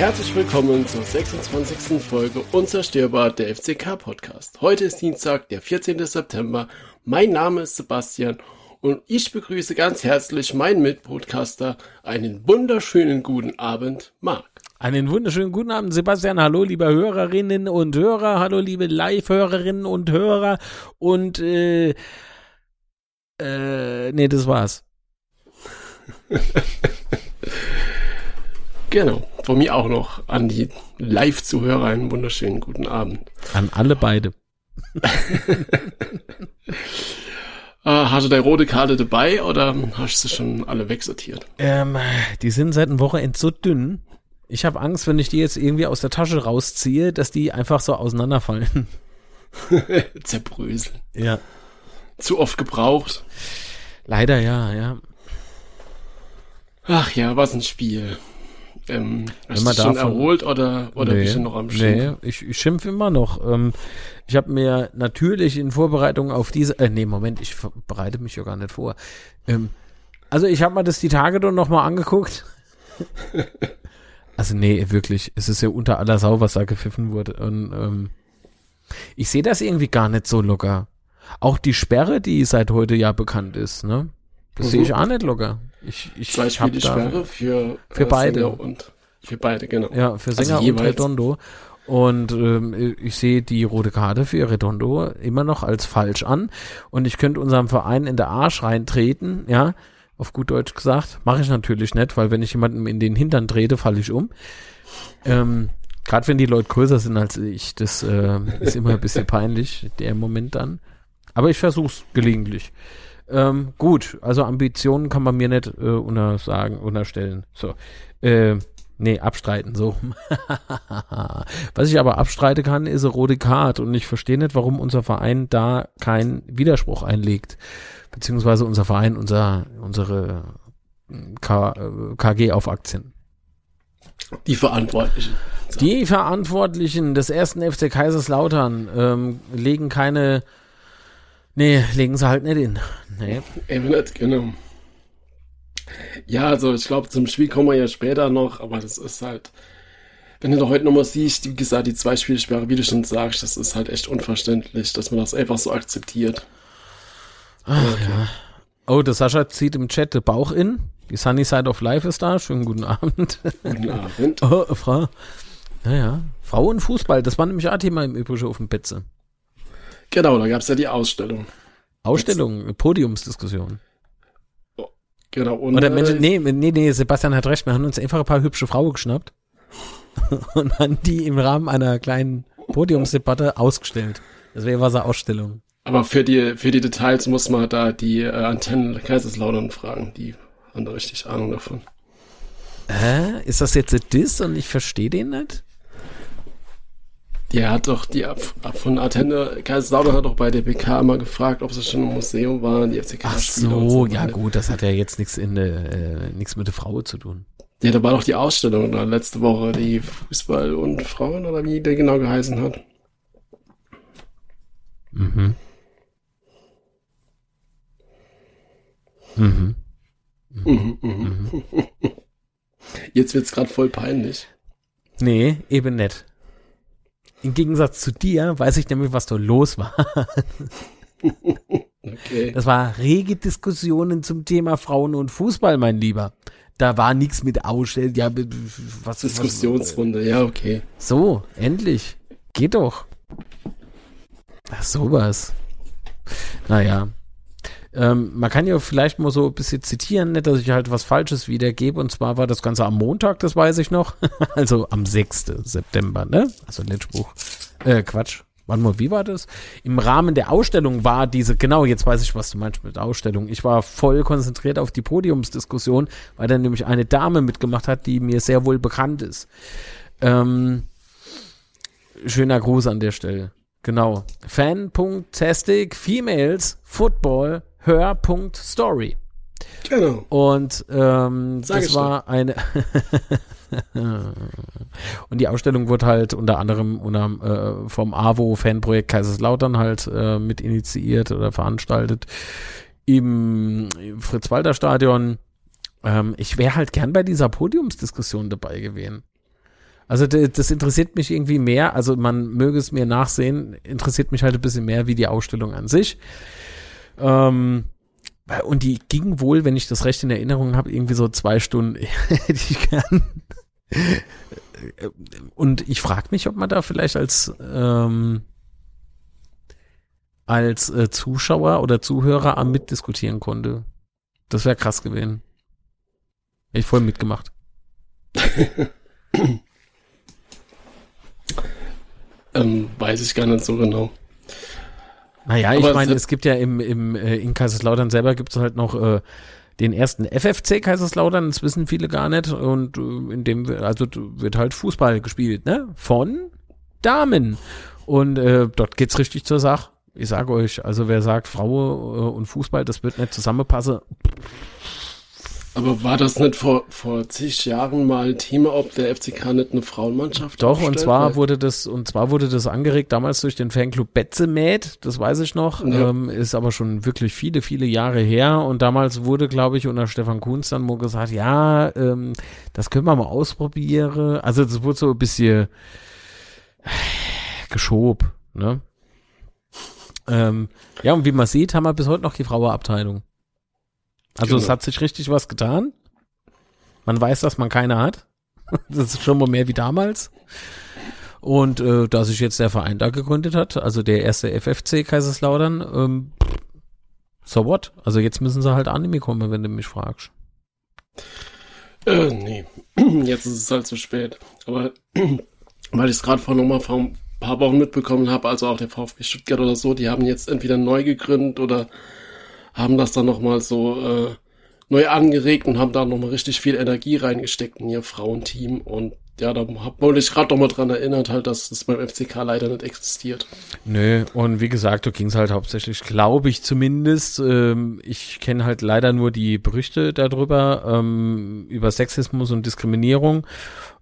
Herzlich willkommen zur 26. Folge Unzerstörbar der FCK Podcast. Heute ist Dienstag, der 14. September. Mein Name ist Sebastian und ich begrüße ganz herzlich meinen Mitpodcaster. Einen wunderschönen guten Abend, Marc. Einen wunderschönen guten Abend, Sebastian. Hallo, liebe Hörerinnen und Hörer. Hallo, liebe Live-Hörerinnen und Hörer. Und, äh, äh, nee, das war's. genau. Von mir auch noch an die Live-Zuhörer einen wunderschönen guten Abend. An alle beide. Uh, hast du deine rote Karte dabei oder hast du schon alle wegsortiert? Ähm, die sind seit einer Woche so dünn. Ich habe Angst, wenn ich die jetzt irgendwie aus der Tasche rausziehe, dass die einfach so auseinanderfallen. Zerbröseln. Ja. Zu oft gebraucht. Leider ja, ja. Ach ja, was ein Spiel. Ähm, hast du schon erholt oder, oder nee, bist du noch am Schimpfen? Nee, ich, ich schimpfe immer noch. Ähm, ich habe mir natürlich in Vorbereitung auf diese, äh, nee, Moment, ich bereite mich ja gar nicht vor. Ähm, also ich habe mir das die Tage dann nochmal angeguckt. also nee, wirklich, es ist ja unter aller Sau, was da gepfiffen wurde. Und ähm, ich sehe das irgendwie gar nicht so locker. Auch die Sperre, die seit heute ja bekannt ist, ne? Das mhm. sehe ich auch nicht locker. Ich, ich, Zwei Spiele Sperre für, für beide. und für beide, genau. Ja, für Sänger also und Redondo. Und ähm, ich sehe die rote Karte für Redondo immer noch als falsch an. Und ich könnte unserem Verein in der Arsch reintreten, ja, auf gut Deutsch gesagt. Mache ich natürlich nicht, weil wenn ich jemanden in den Hintern trete, falle ich um. Ähm, Gerade wenn die Leute größer sind als ich, das äh, ist immer ein bisschen peinlich, der Moment dann. Aber ich versuch's gelegentlich. Ähm, gut, also Ambitionen kann man mir nicht äh, untersagen, unterstellen. So. Äh, nee, abstreiten, so. Was ich aber abstreiten kann, ist eine rote Karte und ich verstehe nicht, warum unser Verein da keinen Widerspruch einlegt. Beziehungsweise unser Verein, unser, unsere K, KG auf Aktien. Die Verantwortlichen. Die Verantwortlichen des ersten FC Kaiserslautern ähm, legen keine Nee, legen sie halt nicht in. Nee. Eben nicht, genau. Ja, also ich glaube, zum Spiel kommen wir ja später noch, aber das ist halt, wenn du da heute nochmal siehst, wie gesagt, die zwei Spielsperre, wie du schon sagst, das ist halt echt unverständlich, dass man das einfach so akzeptiert. Ach, okay. ja. Oh, der Sascha zieht im Chat den Bauch in. Die Sunny Side of Life ist da. Schönen guten Abend. Guten Abend. oh, Frau. Naja, Frau und Fußball, das war nämlich auch Thema im Übrigen auf dem Betze. Genau, da gab es ja die Ausstellung. Ausstellung, Jetzt. Podiumsdiskussion. Oh, genau. Und, Oder Mensch, nee, nee, nee, Sebastian hat recht, wir haben uns einfach ein paar hübsche Frauen geschnappt und haben die im Rahmen einer kleinen Podiumsdebatte ausgestellt. Das wäre was eine Ausstellung. Aber für die, für die Details muss man da die äh, Antennen Kaiserslautern fragen. Die haben da richtig Ahnung davon. Hä? Ist das jetzt ein Diss und ich verstehe den nicht? Ja, hat doch die von Atene, Kaiserslautern hat doch bei der PK immer gefragt, ob sie schon im Museum waren, die FCK Ach so, so ja gut, das hat ja jetzt nichts in äh, nichts mit der Frau zu tun. Ja, da war doch die Ausstellung da letzte Woche, die Fußball und Frauen oder wie der genau geheißen hat. Mhm. Mhm. Mhm. Mhm. mhm. Jetzt wird's gerade voll peinlich. Nee, eben nicht. Im Gegensatz zu dir weiß ich nämlich, was da los war. okay. Das war rege Diskussionen zum Thema Frauen und Fußball, mein Lieber. Da war nichts mit Ausstellen. Ja, was, Diskussionsrunde, was, ja, okay. So, endlich. Geht doch. Ach, sowas. Naja. Ähm, man kann ja vielleicht mal so ein bisschen zitieren, nicht, dass ich halt was Falsches wiedergebe. Und zwar war das Ganze am Montag, das weiß ich noch. also am 6. September, ne? Also Letzspruch. Äh, Quatsch. Wann mal, wie war das? Im Rahmen der Ausstellung war diese, genau, jetzt weiß ich, was du meinst mit Ausstellung. Ich war voll konzentriert auf die Podiumsdiskussion, weil da nämlich eine Dame mitgemacht hat, die mir sehr wohl bekannt ist. Ähm, schöner Gruß an der Stelle. Genau. Fan.tastic Females Football Hör.story. Genau. Und ähm, das war schon. eine und die Ausstellung wurde halt unter anderem unter, äh, vom AWO Fanprojekt Kaiserslautern halt äh, mit initiiert oder veranstaltet im Fritz-Walter-Stadion. Ähm, ich wäre halt gern bei dieser Podiumsdiskussion dabei gewesen. Also das interessiert mich irgendwie mehr, also man möge es mir nachsehen, interessiert mich halt ein bisschen mehr wie die Ausstellung an sich. Ähm, und die ging wohl, wenn ich das recht in Erinnerung habe, irgendwie so zwei Stunden hätte ich gern. Und ich frage mich, ob man da vielleicht als ähm, als äh, Zuschauer oder Zuhörer am mitdiskutieren konnte. Das wäre krass gewesen. Hätte ich voll mitgemacht. ähm, weiß ich gar nicht so genau. Naja, ich meine, es gibt ja im, im äh, in Kaiserslautern selber gibt es halt noch äh, den ersten FFC Kaiserslautern, das wissen viele gar nicht. Und äh, in dem also wird halt Fußball gespielt, ne? Von Damen. Und äh, dort geht's richtig zur Sache. Ich sage euch, also wer sagt, Frau äh, und Fußball, das wird nicht zusammenpassen. Aber war das nicht vor, vor zig Jahren mal Thema, ob der FCK nicht eine Frauenmannschaft Doch, und zwar wurde das, und zwar wurde das angeregt damals durch den Fanclub Betzemäd, das weiß ich noch, ja. ähm, ist aber schon wirklich viele, viele Jahre her. Und damals wurde, glaube ich, unter Stefan Kunz dann mal gesagt, ja, ähm, das können wir mal ausprobieren. Also das wurde so ein bisschen geschob, ne? Ähm, ja, und wie man sieht, haben wir bis heute noch die Frauenabteilung. Also genau. es hat sich richtig was getan. Man weiß, dass man keine hat. Das ist schon mal mehr wie damals. Und äh, da sich jetzt der Verein da gegründet hat, also der erste FFC Kaiserslautern, ähm, so what? Also jetzt müssen sie halt Anime kommen, wenn du mich fragst. Äh, nee. Jetzt ist es halt zu spät. Aber weil ich es gerade vor nochmal vor ein paar Wochen mitbekommen habe, also auch der VfB Stuttgart oder so, die haben jetzt entweder neu gegründet oder haben das dann nochmal so äh, neu angeregt und haben da nochmal richtig viel Energie reingesteckt in ihr Frauenteam. Und ja, da wollte ich gerade nochmal dran erinnert, halt, dass das beim FCK leider nicht existiert. Nö, und wie gesagt, da ging es halt hauptsächlich, glaube ich zumindest, ähm, ich kenne halt leider nur die Berichte darüber, ähm, über Sexismus und Diskriminierung.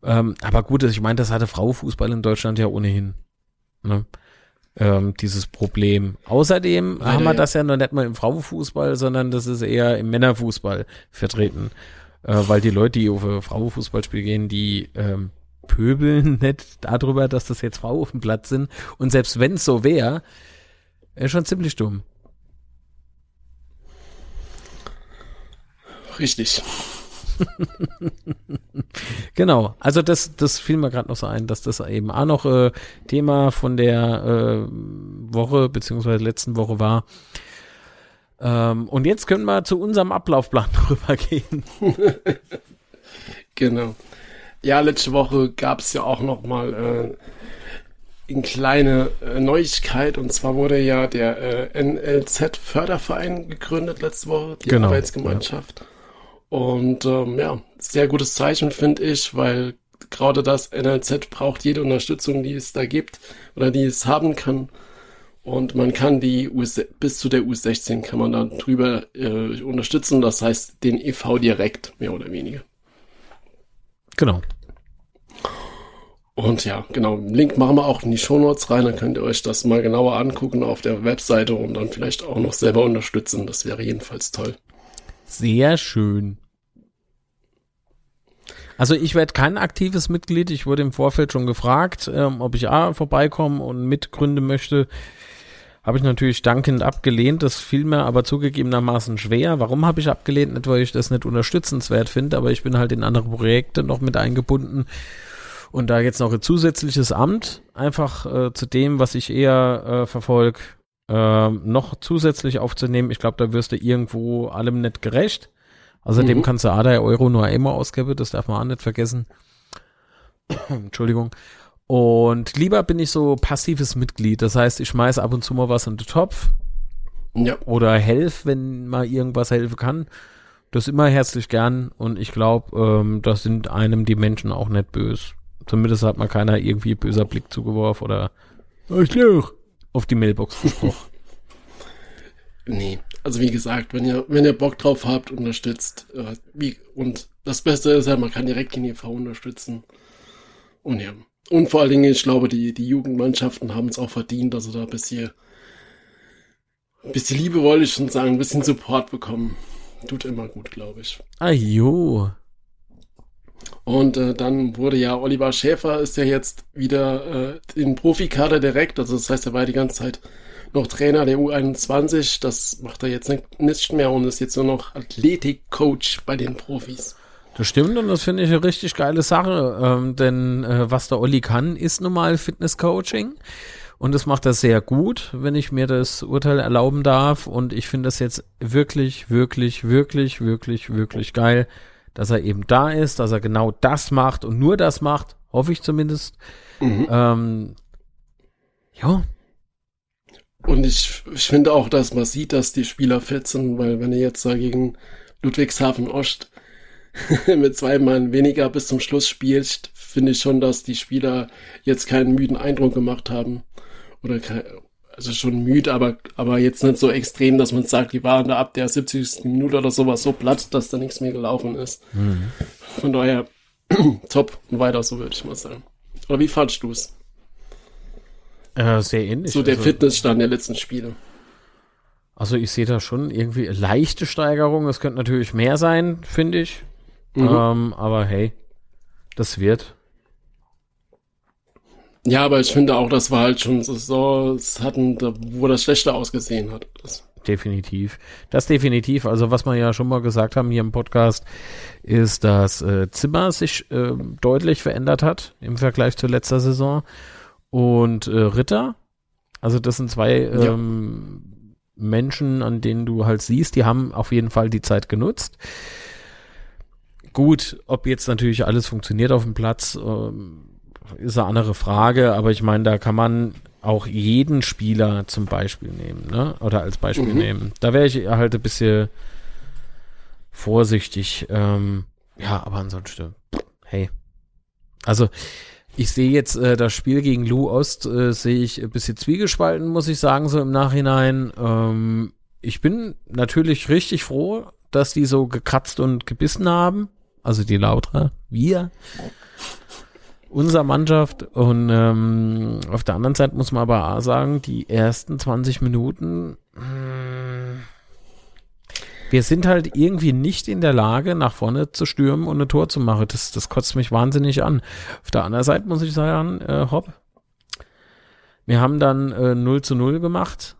Ähm, aber gut, ich meine, das hatte Frauenfußball in Deutschland ja ohnehin. Ne? Ähm, dieses Problem. Außerdem Leider, haben wir das ja noch nicht mal im Frauenfußball, sondern das ist eher im Männerfußball vertreten. Äh, weil die Leute, die auf Frauenfußballspiel gehen, die ähm, pöbeln nicht darüber, dass das jetzt Frauen auf dem Platz sind. Und selbst wenn es so wäre, ist schon ziemlich dumm. Richtig. genau, also das, das fiel mir gerade noch so ein, dass das eben auch noch äh, Thema von der äh, Woche beziehungsweise letzten Woche war. Ähm, und jetzt können wir zu unserem Ablaufplan rübergehen. genau. Ja, letzte Woche gab es ja auch noch mal äh, eine kleine äh, Neuigkeit und zwar wurde ja der äh, NLZ Förderverein gegründet letzte Woche, die genau, Arbeitsgemeinschaft. Ja. Und ähm, ja, sehr gutes Zeichen finde ich, weil gerade das NLZ braucht jede Unterstützung, die es da gibt oder die es haben kann. Und man kann die U bis zu der U16 kann man dann drüber äh, unterstützen. Das heißt den EV direkt, mehr oder weniger. Genau. Und ja, genau, Link machen wir auch in die Shownotes rein, dann könnt ihr euch das mal genauer angucken auf der Webseite und dann vielleicht auch noch selber unterstützen. Das wäre jedenfalls toll. Sehr schön. Also ich werde kein aktives Mitglied. Ich wurde im Vorfeld schon gefragt, ähm, ob ich A vorbeikomme und mitgründen möchte. Habe ich natürlich dankend abgelehnt. Das fiel mir aber zugegebenermaßen schwer. Warum habe ich abgelehnt? Nicht, weil ich das nicht unterstützenswert finde, aber ich bin halt in andere Projekte noch mit eingebunden. Und da jetzt noch ein zusätzliches Amt, einfach äh, zu dem, was ich eher äh, verfolge, ähm, noch zusätzlich aufzunehmen. Ich glaube, da wirst du irgendwo allem nicht gerecht. Außerdem mhm. kannst du ADA Euro nur einmal ausgeben, das darf man auch nicht vergessen. Entschuldigung. Und lieber bin ich so passives Mitglied. Das heißt, ich schmeiße ab und zu mal was in den Topf. Ja. Oder helf, wenn mal irgendwas helfen kann. Das immer herzlich gern. Und ich glaube, ähm, das sind einem die Menschen auch nicht böse. Zumindest hat man keiner irgendwie böser Blick zugeworfen oder Arschloch auf die Mailbox gesprochen. nee, also wie gesagt, wenn ihr, wenn ihr Bock drauf habt, unterstützt. Äh, wie, und das Beste ist ja, man kann direkt die EV unterstützen. Und ja. Und vor allen Dingen, ich glaube, die, die Jugendmannschaften haben es auch verdient, dass sie da ein bisschen, ein bisschen Liebe wollte ich schon sagen, ein bisschen Support bekommen. Tut immer gut, glaube ich. Ah jo. Und äh, dann wurde ja Oliver Schäfer ist ja jetzt wieder äh, in Profikader direkt, also das heißt, er war die ganze Zeit noch Trainer der U21. Das macht er jetzt nicht mehr und ist jetzt nur noch Athletikcoach bei den Profis. Das stimmt und das finde ich eine richtig geile Sache, ähm, denn äh, was der Olli kann, ist normal Fitnesscoaching. Und das macht er sehr gut, wenn ich mir das Urteil erlauben darf. Und ich finde das jetzt wirklich, wirklich, wirklich, wirklich, wirklich geil, dass er eben da ist, dass er genau das macht und nur das macht, hoffe ich zumindest. Mhm. Ähm, ja, und ich, ich finde auch, dass man sieht, dass die Spieler fit sind, weil wenn er jetzt da gegen Ludwigshafen Ost mit zwei Mann weniger bis zum Schluss spielt, finde ich schon, dass die Spieler jetzt keinen müden Eindruck gemacht haben. Oder kein, also schon müde, aber, aber jetzt nicht so extrem, dass man sagt, die waren da ab der 70. Minute oder sowas so platt, dass da nichts mehr gelaufen ist. Mhm. Von daher top und weiter so, würde ich mal sagen. Oder wie fandst du es? Äh, sehr ähnlich. So der also, Fitnessstand der letzten Spiele. Also ich sehe da schon irgendwie leichte Steigerung. Es könnte natürlich mehr sein, finde ich. Mhm. Ähm, aber hey, das wird. Ja, aber ich finde auch, das war halt schon so, es hatten, wo das schlechter ausgesehen hat. Das. Definitiv. Das definitiv. Also was wir ja schon mal gesagt haben hier im Podcast, ist, dass äh, Zimmer sich äh, deutlich verändert hat im Vergleich zur letzter Saison und äh, Ritter. Also das sind zwei ja. ähm, Menschen, an denen du halt siehst, die haben auf jeden Fall die Zeit genutzt. Gut, ob jetzt natürlich alles funktioniert auf dem Platz, ähm, ist eine andere Frage, aber ich meine, da kann man auch jeden Spieler zum Beispiel nehmen, ne? Oder als Beispiel mhm. nehmen. Da wäre ich halt ein bisschen vorsichtig. Ähm, ja, aber ansonsten, hey. Also, ich sehe jetzt äh, das Spiel gegen Lu Ost, äh, sehe ich ein bisschen zwiegespalten, muss ich sagen, so im Nachhinein. Ähm, ich bin natürlich richtig froh, dass die so gekratzt und gebissen haben. Also die Lautra, wir, unser Mannschaft. Und ähm, auf der anderen Seite muss man aber auch sagen, die ersten 20 Minuten, mh, hm, wir sind halt irgendwie nicht in der Lage, nach vorne zu stürmen und ein Tor zu machen. Das, das kotzt mich wahnsinnig an. Auf der anderen Seite muss ich sagen, äh, hopp. Wir haben dann äh, 0 zu 0 gemacht.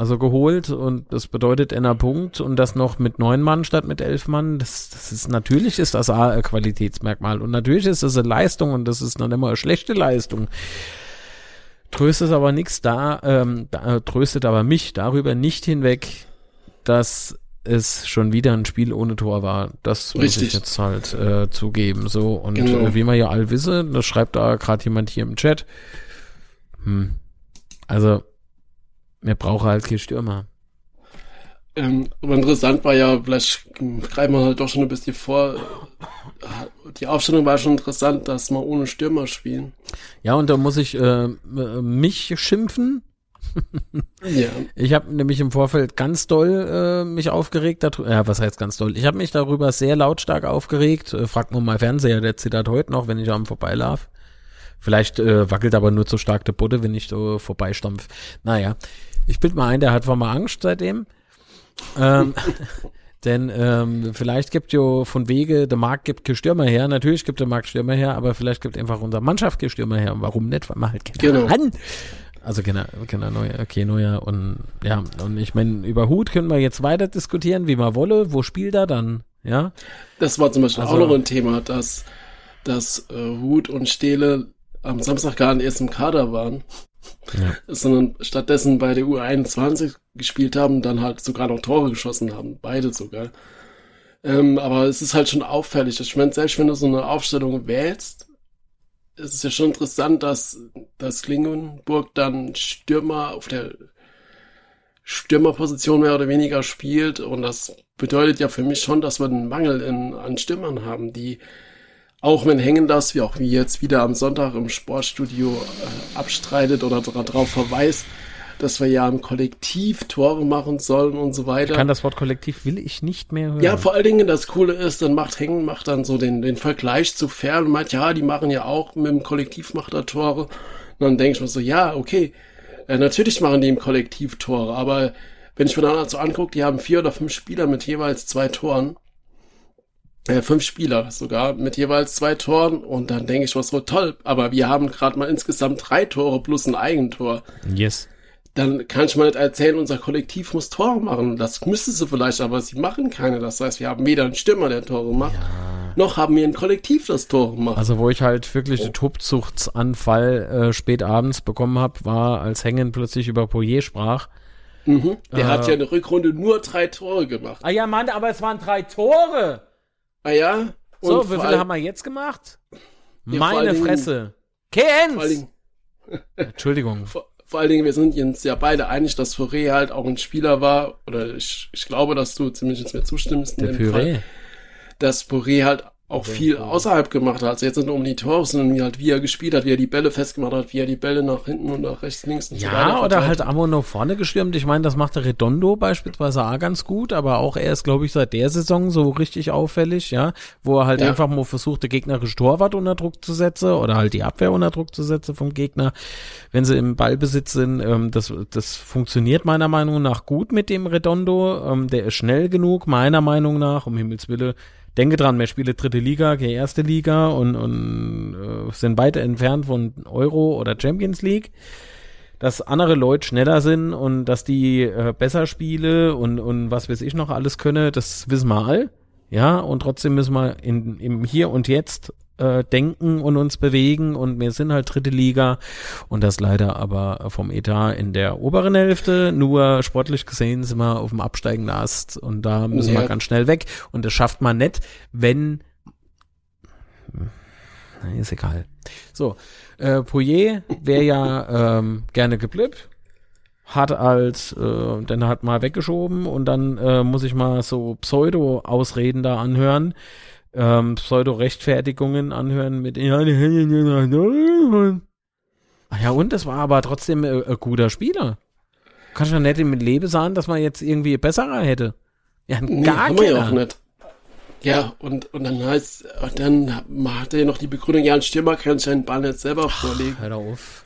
Also geholt und das bedeutet einer Punkt und das noch mit neun Mann statt mit elf Mann. Das, das ist natürlich ist das ein Qualitätsmerkmal und natürlich ist das eine Leistung und das ist noch immer eine schlechte Leistung. Tröstet aber nichts da, ähm, da, tröstet aber mich darüber nicht hinweg, dass es schon wieder ein Spiel ohne Tor war. Das muss Richtig. ich jetzt halt äh, zugeben. So und genau. äh, wie wir ja all wissen, das schreibt da gerade jemand hier im Chat. Hm. Also wir brauchen halt keinen Stürmer. Ähm, aber interessant war ja, vielleicht greifen wir halt doch schon ein bisschen vor. Die Aufstellung war schon interessant, dass wir ohne Stürmer spielen. Ja, und da muss ich äh, mich schimpfen, ja. Ich habe nämlich im Vorfeld ganz doll äh, mich aufgeregt. Ja, was heißt ganz doll? Ich habe mich darüber sehr lautstark aufgeregt. Äh, fragt nur mal Fernseher, der zittert heute noch, wenn ich am vorbeilaufe. Vielleicht äh, wackelt aber nur zu stark der Butte, wenn ich so vorbeistampf. Naja, ich bild mal ein, der hat wohl mal Angst seitdem. Ähm, denn ähm, vielleicht gibt jo von Wege, der Markt gibt kein Stürmer her. Natürlich gibt der Markt Stürmer her, aber vielleicht gibt einfach unsere Mannschaft kein Stürmer her. Und warum nicht? Weil man halt genau. an. Also genau, genau Neuer, okay, Neuer und ja, und ich meine, über Hut können wir jetzt weiter diskutieren, wie man wolle, wo spielt er dann, ja? Das war zum Beispiel also, auch noch ein Thema, dass, dass äh, Hut und Stehle am Samstag gar nicht erst im Kader waren, ja. sondern stattdessen bei der U21 gespielt haben, dann halt sogar noch Tore geschossen haben, beide sogar. Ähm, aber es ist halt schon auffällig. Ich meine, selbst wenn du so eine Aufstellung wählst, es ist ja schon interessant, dass, dass Klingenburg dann Stürmer auf der Stürmerposition mehr oder weniger spielt. Und das bedeutet ja für mich schon, dass wir einen Mangel in, an Stürmern haben, die auch wenn Hängen das, wie auch wie jetzt wieder am Sonntag im Sportstudio äh, abstreitet oder darauf verweist, dass wir ja im Kollektiv Tore machen sollen und so weiter. Ich kann das Wort Kollektiv will ich nicht mehr hören. Ja, vor allen Dingen das Coole ist, dann macht Hängen, macht dann so den, den Vergleich zu Fern und meint, ja, die machen ja auch mit dem Kollektiv macht er Tore. Und dann denke ich mir so, ja, okay, äh, natürlich machen die im Kollektiv Tore, aber wenn ich mir dann also angucke, die haben vier oder fünf Spieler mit jeweils zwei Toren. Äh, fünf Spieler sogar mit jeweils zwei Toren und dann denke ich, was so toll, aber wir haben gerade mal insgesamt drei Tore plus ein Eigentor. Yes. Dann kann ich mal nicht erzählen, unser Kollektiv muss Tore machen. Das müsste sie vielleicht, aber sie machen keine. Das heißt, wir haben weder einen Stürmer, der Tore macht, ja. noch haben wir ein Kollektiv, das Tore macht. Also wo ich halt wirklich oh. den Tobsuchtsanfall äh, spät abends bekommen habe, war, als Hängen plötzlich über Poirier sprach. Mhm. Der äh, hat ja eine Rückrunde nur drei Tore gemacht. Ah ja, Mann, aber es waren drei Tore. Ah ja? So, wie viele haben wir jetzt gemacht? Ja, Meine Fresse. Kens! Entschuldigung. Vor, vor, allen Dingen, wir sind uns ja beide einig, dass Fourier halt auch ein Spieler war, oder ich, ich glaube, dass du zumindest mir zustimmst. Der Püree. Dass Fourier halt auch viel außerhalb gemacht hat. Also jetzt nur um die Tore, sondern wie halt, wie er gespielt hat, wie er die Bälle festgemacht hat, wie er die Bälle nach hinten und nach rechts, links und ja, so weiter. Ja, oder halt Amo nach vorne gestürmt. Ich meine, das macht der Redondo beispielsweise auch ganz gut, aber auch er ist, glaube ich, seit der Saison so richtig auffällig, ja, wo er halt ja. einfach mal versucht, der gegnerische Torwart unter Druck zu setzen oder halt die Abwehr unter Druck zu setzen vom Gegner, wenn sie im Ballbesitz sind. Ähm, das, das funktioniert meiner Meinung nach gut mit dem Redondo. Ähm, der ist schnell genug, meiner Meinung nach, um Himmels Willen denke dran, mehr spiele dritte Liga, gehe erste Liga und, und äh, sind weiter entfernt von Euro oder Champions League. Dass andere Leute schneller sind und dass die äh, besser spiele und, und was weiß ich noch alles könne, das wissen wir all. Ja, und trotzdem müssen wir in, im Hier und Jetzt äh, denken und uns bewegen und wir sind halt dritte Liga und das leider aber vom Etat in der oberen Hälfte. Nur sportlich gesehen sind wir auf dem absteigenden Ast und da müssen ja. wir ganz schnell weg und das schafft man nicht, wenn ist egal. So, äh, Pouillet wäre ja ähm, gerne geblippt, hat als, äh, dann hat mal weggeschoben und dann äh, muss ich mal so Pseudo-Ausreden da anhören, ähm, Pseudo-Rechtfertigungen anhören mit ja, ja, und das war aber trotzdem äh, ein guter Spieler. Kannst du ja nicht mit Lebe sagen, dass man jetzt irgendwie besserer hätte. Ja, nee, gar haben wir ja auch nicht. Ja, und, und dann heißt, und dann hat er ja noch die Begründung, ja, ein Stürmer kann seinen Ball nicht selber Ach, vorlegen. Hör auf.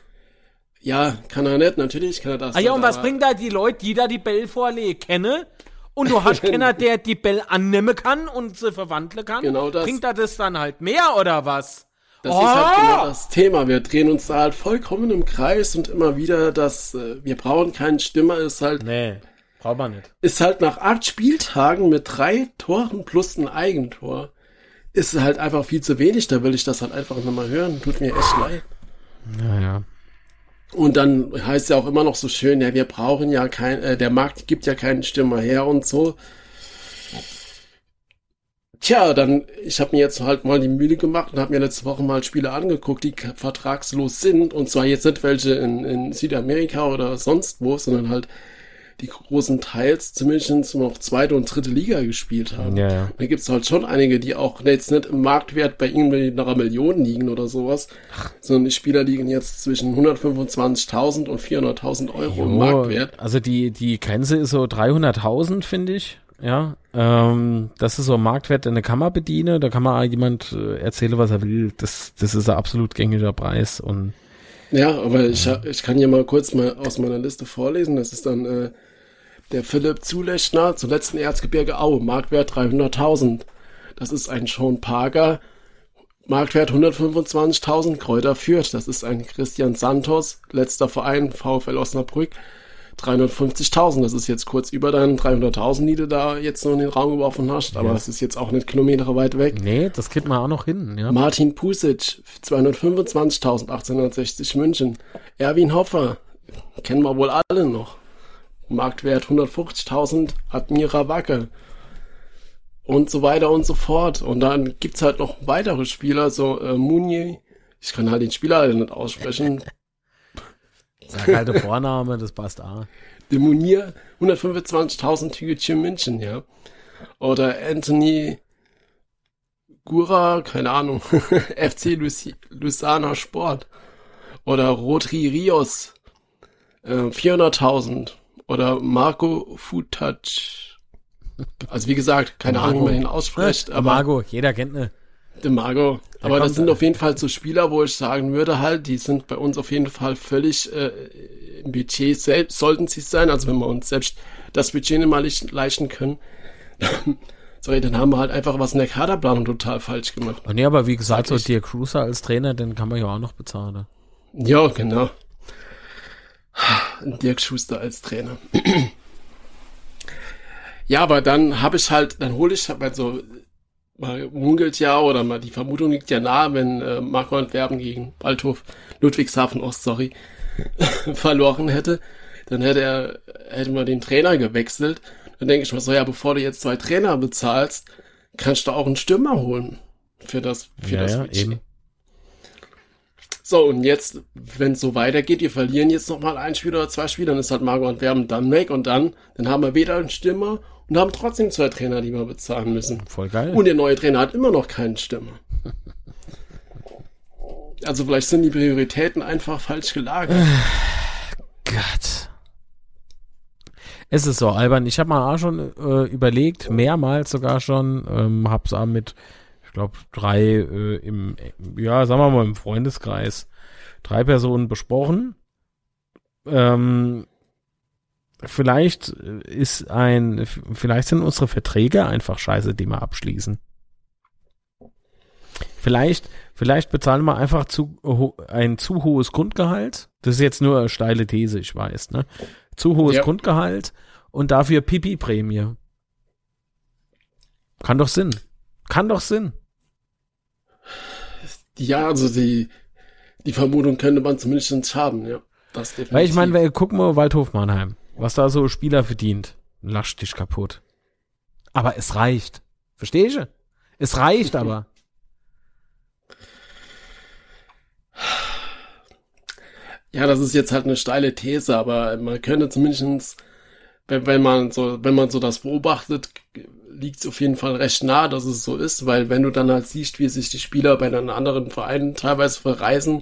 Ja, kann er nicht, natürlich kann er das. Ah ja, und was bringt da die Leute, die da die Bälle vorlegen, kenne? Und du hast keiner, der die Bell annehmen kann und sie verwandeln kann. Genau das. Bringt er das dann halt mehr oder was? Das oh! ist halt genau das Thema. Wir drehen uns da halt vollkommen im Kreis und immer wieder das, äh, wir brauchen keinen Stimmer, ist halt. Nee, braucht man nicht. Ist halt nach acht Spieltagen mit drei Toren plus ein Eigentor. Ist halt einfach viel zu wenig, da will ich das halt einfach nochmal hören. Tut mir echt leid. Naja. Und dann heißt ja auch immer noch so schön, ja, wir brauchen ja kein, äh, der Markt gibt ja keinen Stimmer her und so. Tja, dann, ich habe mir jetzt halt mal die Mühle gemacht und habe mir letzte Woche mal Spiele angeguckt, die vertragslos sind. Und zwar jetzt nicht welche in, in Südamerika oder sonst wo, sondern halt die großen Teils zumindest noch zweite und dritte Liga gespielt haben. Ja, ja. Da gibt's halt schon einige, die auch jetzt nicht im Marktwert bei irgendwie einer Million liegen oder sowas, sondern die Spieler liegen jetzt zwischen 125.000 und 400.000 Euro jo, im Marktwert. Also die, die Grenze ist so 300.000, finde ich. Ja, ähm, das ist so ein Marktwert, der eine Kammer bediene. Da kann man jemand äh, erzählen, was er will. Das, das ist ein absolut gängiger Preis und ja, aber ich, ich kann hier mal kurz mal aus meiner Liste vorlesen. Das ist dann äh, der Philipp Zulechner, zuletzt in Erzgebirge Au, Marktwert 300.000. Das ist ein Sean Parker, Marktwert 125.000, Kräuter führt. Das ist ein Christian Santos, letzter Verein, VfL Osnabrück, 350.000. Das ist jetzt kurz über deinen 300.000, die du da jetzt noch in den Raum geworfen hast, aber es ist jetzt auch nicht Kilometer weit weg. Nee, das kriegt man auch noch hin, ja. Martin Pusic, 225.860 München. Erwin Hoffer, kennen wir wohl alle noch. Marktwert 150.000, Admira Wacke und so weiter und so fort. Und dann gibt's halt noch weitere Spieler, so äh, Munier, ich kann halt den Spieler halt nicht aussprechen. Sag halt der Vorname, das passt auch. De Munier, 125.000 Tügetchen München, ja. Oder Anthony Gura, keine Ahnung, FC Lusana Sport. Oder Rodri Rios, äh, 400.000 oder Marco Futach. Also wie gesagt, keine Ahnung, wie man ihn ausspricht. aber Marco, jeder kennt ihn. Den Margo. Aber das sind auf jeden Fall so Spieler, wo ich sagen würde halt, die sind bei uns auf jeden Fall völlig äh, im Budget selbst, sollten sie sein. Also wenn wir uns selbst das Budget nicht mal leisten können, Sorry, dann haben wir halt einfach was in der Kaderplanung total falsch gemacht. Oh, nee, aber wie gesagt, so Dirk Cruiser als Trainer, den kann man ja auch noch bezahlen. Ja, genau. Dirk Schuster als Trainer. ja, aber dann habe ich halt, dann hole ich halt so, mal munkelt ja oder mal die Vermutung liegt ja nahe, wenn äh, Marco Antwerpen gegen Waldhof Ludwigshafen Ost, sorry, verloren hätte, dann hätte er, hätte man den Trainer gewechselt. Dann denke ich mir so, ja, bevor du jetzt zwei Trainer bezahlst, kannst du auch einen Stürmer holen für das, für ja, das ja, Budget. eben. So, und jetzt, wenn es so weitergeht, wir verlieren jetzt nochmal ein Spiel oder zwei Spiele, dann ist halt Margot und Werben dann weg und dann, dann haben wir weder einen Stürmer und haben trotzdem zwei Trainer, die wir bezahlen müssen. Voll geil. Und der neue Trainer hat immer noch keinen Stürmer. Also vielleicht sind die Prioritäten einfach falsch gelagert. Gott. Es ist so albern. Ich habe mal auch schon äh, überlegt, mehrmals sogar schon, ähm, hab's auch mit, glaube, drei äh, im, ja, sagen wir mal im Freundeskreis, drei Personen besprochen. Ähm, vielleicht ist ein, vielleicht sind unsere Verträge einfach scheiße, die wir abschließen. Vielleicht, vielleicht bezahlen wir einfach zu, ein zu hohes Grundgehalt. Das ist jetzt nur eine steile These, ich weiß, ne? Zu hohes Ja. Grundgehalt und dafür Pipi-Prämie. Kann doch Sinn. Kann doch Sinn. Ja, also die, die Vermutung könnte man zumindest haben, ja. Das definitiv. Weil ich meine, guck mal Waldhof Mannheim, was da so Spieler verdient. Lasch dich kaputt. Aber es reicht. Verstehst du? Es reicht aber. Ja, das ist jetzt halt eine steile These, aber man könnte zumindestens, wenn, wenn man so, wenn man so das beobachtet, liegt es auf jeden Fall recht nah, dass es so ist, weil wenn du dann halt siehst, wie sich die Spieler bei den anderen Vereinen teilweise verreisen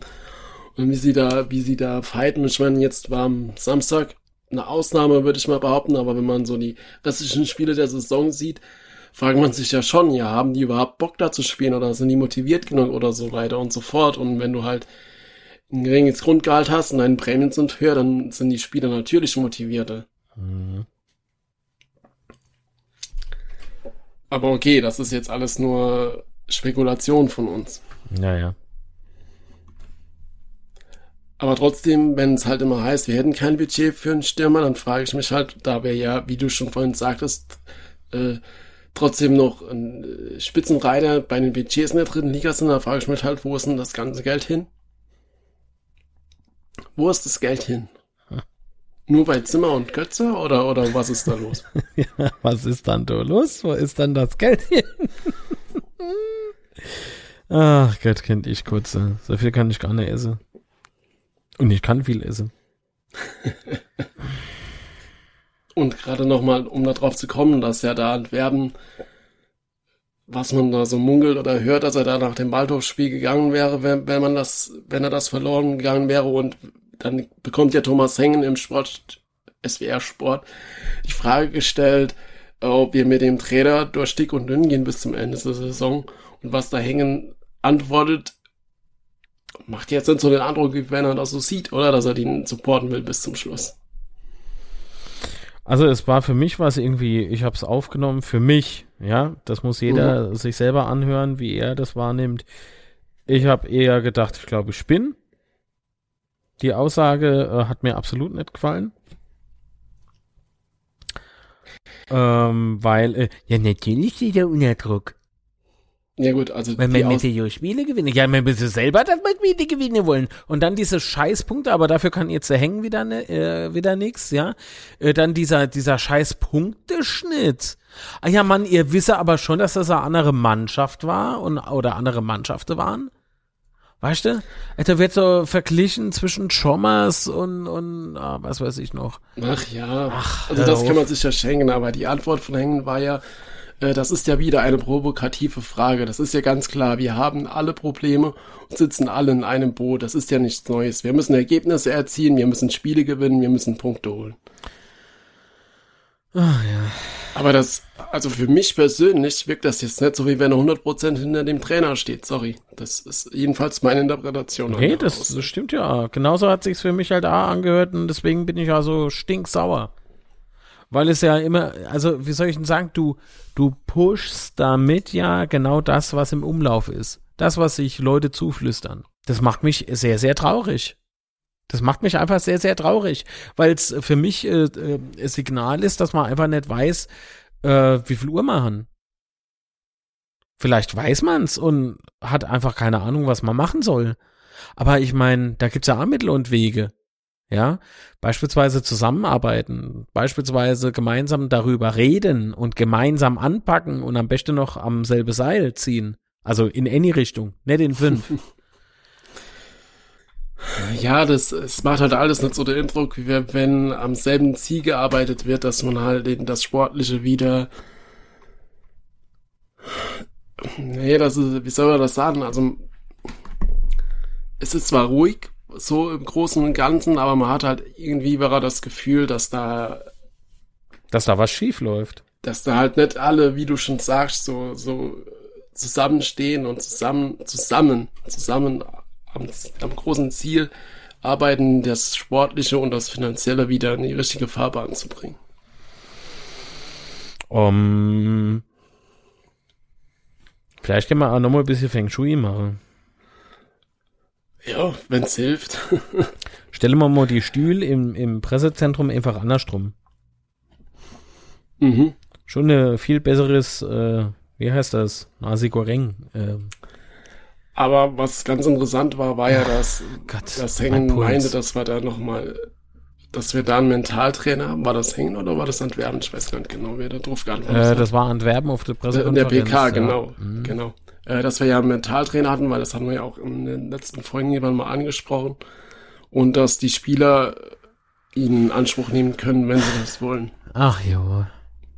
und wie sie da, wie sie da fighten. Ich meine, jetzt war am Samstag eine Ausnahme, würde ich mal behaupten, aber wenn man so die restlichen Spiele der Saison sieht, fragt man sich ja schon, ja, haben die überhaupt Bock da zu spielen oder sind die motiviert genug oder so weiter und so fort. Und wenn du halt ein geringes Grundgehalt hast und deine Prämien sind höher, dann sind die Spieler natürlich motivierter. Aber okay, das ist jetzt alles nur Spekulation von uns. Ja, ja. Aber trotzdem, wenn es halt immer heißt, wir hätten kein Budget für einen Stürmer, dann frage ich mich halt, da wir ja, wie du schon vorhin sagtest, äh, trotzdem noch ein äh, Spitzenreiter bei den Budgets in der dritten Liga sind, dann frage ich mich halt, wo ist denn das ganze Geld hin? Wo ist das Geld hin? Nur bei Zimmer und Götze oder, oder was ist da los? ja. Was ist dann da los? Wo ist dann das Geld hin? Ach Gott, kennt ich kurz. äh, So viel kann ich gar nicht essen. Und ich kann viel essen. Und gerade nochmal, um darauf zu kommen, dass ja da Antwerpen, was man da so munkelt oder hört, dass er da nach dem Waldhof-Spiel gegangen wäre, wenn, wenn man das, wenn er das verloren gegangen wäre und dann bekommt ja Thomas Hengen im Sport, SWR Sport, die Frage gestellt, ob wir mit dem Trainer durch dick und dünn gehen bis zum Ende der Saison und was da Hengen antwortet, macht jetzt so den Eindruck, wie wenn er das so sieht, oder? Dass er den supporten will bis zum Schluss. Also es war für mich was irgendwie, ich habe es aufgenommen für mich, ja, das muss jeder sich selber anhören, wie er das wahrnimmt. Ich habe eher gedacht, ich glaube, ich spinne. Die Aussage äh, hat mir absolut nicht gefallen. Ähm, weil, äh, ja, natürlich steht er unter Druck. Ja gut, also Wenn wir mit den Spiele gewinnen. Ja, man müsste selber das mit Miete gewinnen wollen. Und dann diese Scheißpunkte, aber dafür kann jetzt der Hängen wieder, ne, äh, wieder nix, ja. Äh, dann dieser, dieser Scheiß-Punkteschnitt. Ah ja, Mann, ihr wisse aber schon, dass das eine andere Mannschaft war und, oder andere Mannschaften waren. Weißt du? Da wird so verglichen zwischen Schommers und, und ah, was weiß ich noch. Ach ja, Ach, also das auf. kann man sich ja schenken, aber die Antwort von Hengen war ja, äh, das ist ja wieder eine provokative Frage. Das ist ja ganz klar. Wir haben alle Probleme und sitzen alle in einem Boot. Das ist ja nichts Neues. Wir müssen Ergebnisse erzielen, wir müssen Spiele gewinnen, wir müssen Punkte holen. Ah, ja. Aber das, also für mich persönlich wirkt das jetzt nicht so, wie wenn er 100% hinter dem Trainer steht. Sorry. Das ist jedenfalls meine Interpretation. Nee, das, das stimmt ja. Genauso hat sich's für mich halt auch angehört und deswegen bin ich ja so stinksauer. Weil es ja immer, also wie soll ich denn sagen, du, du pushst damit ja genau das, was im Umlauf ist. Das, was sich Leute zuflüstern. Das macht mich sehr, sehr traurig. Das macht mich einfach sehr, sehr traurig, weil es für mich äh, äh, Signal ist, dass man einfach nicht weiß, äh, wie viel Uhr machen. Vielleicht weiß man's und hat einfach keine Ahnung, was man machen soll. Aber ich meine, da gibt's ja auch Mittel und Wege. Ja, beispielsweise zusammenarbeiten, beispielsweise gemeinsam darüber reden und gemeinsam anpacken und am besten noch am selbe Seil ziehen. Also in any Richtung, nicht in fünf. Ja, das, es macht halt alles nicht so den Eindruck, wie wenn am selben Ziel gearbeitet wird, dass man halt in das Sportliche wieder. Nee, das ist, wie soll man das sagen? Also, es ist zwar ruhig, so im Großen und Ganzen, aber man hat halt irgendwie war das Gefühl, dass da. Dass da was schief läuft. Dass da halt nicht alle, wie du schon sagst, so, so zusammenstehen und zusammen, zusammen, zusammen am, am großen Ziel arbeiten, das Sportliche und das Finanzielle wieder in die richtige Fahrbahn zu bringen. Um, vielleicht können wir auch nochmal ein bisschen Feng Shui machen. Ja, wenn es hilft. Stellen wir mal die Stühle im, im Pressezentrum einfach andersrum. Mhm. Schon ein viel besseres, äh, wie heißt das? Nasi Goreng. Äh, aber was ganz interessant war, war ja, dass Gott, das Hängen meinte, dass wir da nochmal, dass wir da einen Mentaltrainer haben. War das Hängen oder war das Antwerpen? Ich weiß gar nicht genau, wer da drauf geantwortet hat. Äh, das war Antwerpen auf der Pressekonferenz. In der PK, ja. genau, mhm. genau. Äh, dass wir ja einen Mentaltrainer hatten, weil das hatten wir ja auch in den letzten Folgen jemand mal angesprochen. Und dass die Spieler ihn in Anspruch nehmen können, wenn sie das wollen. Ach jo.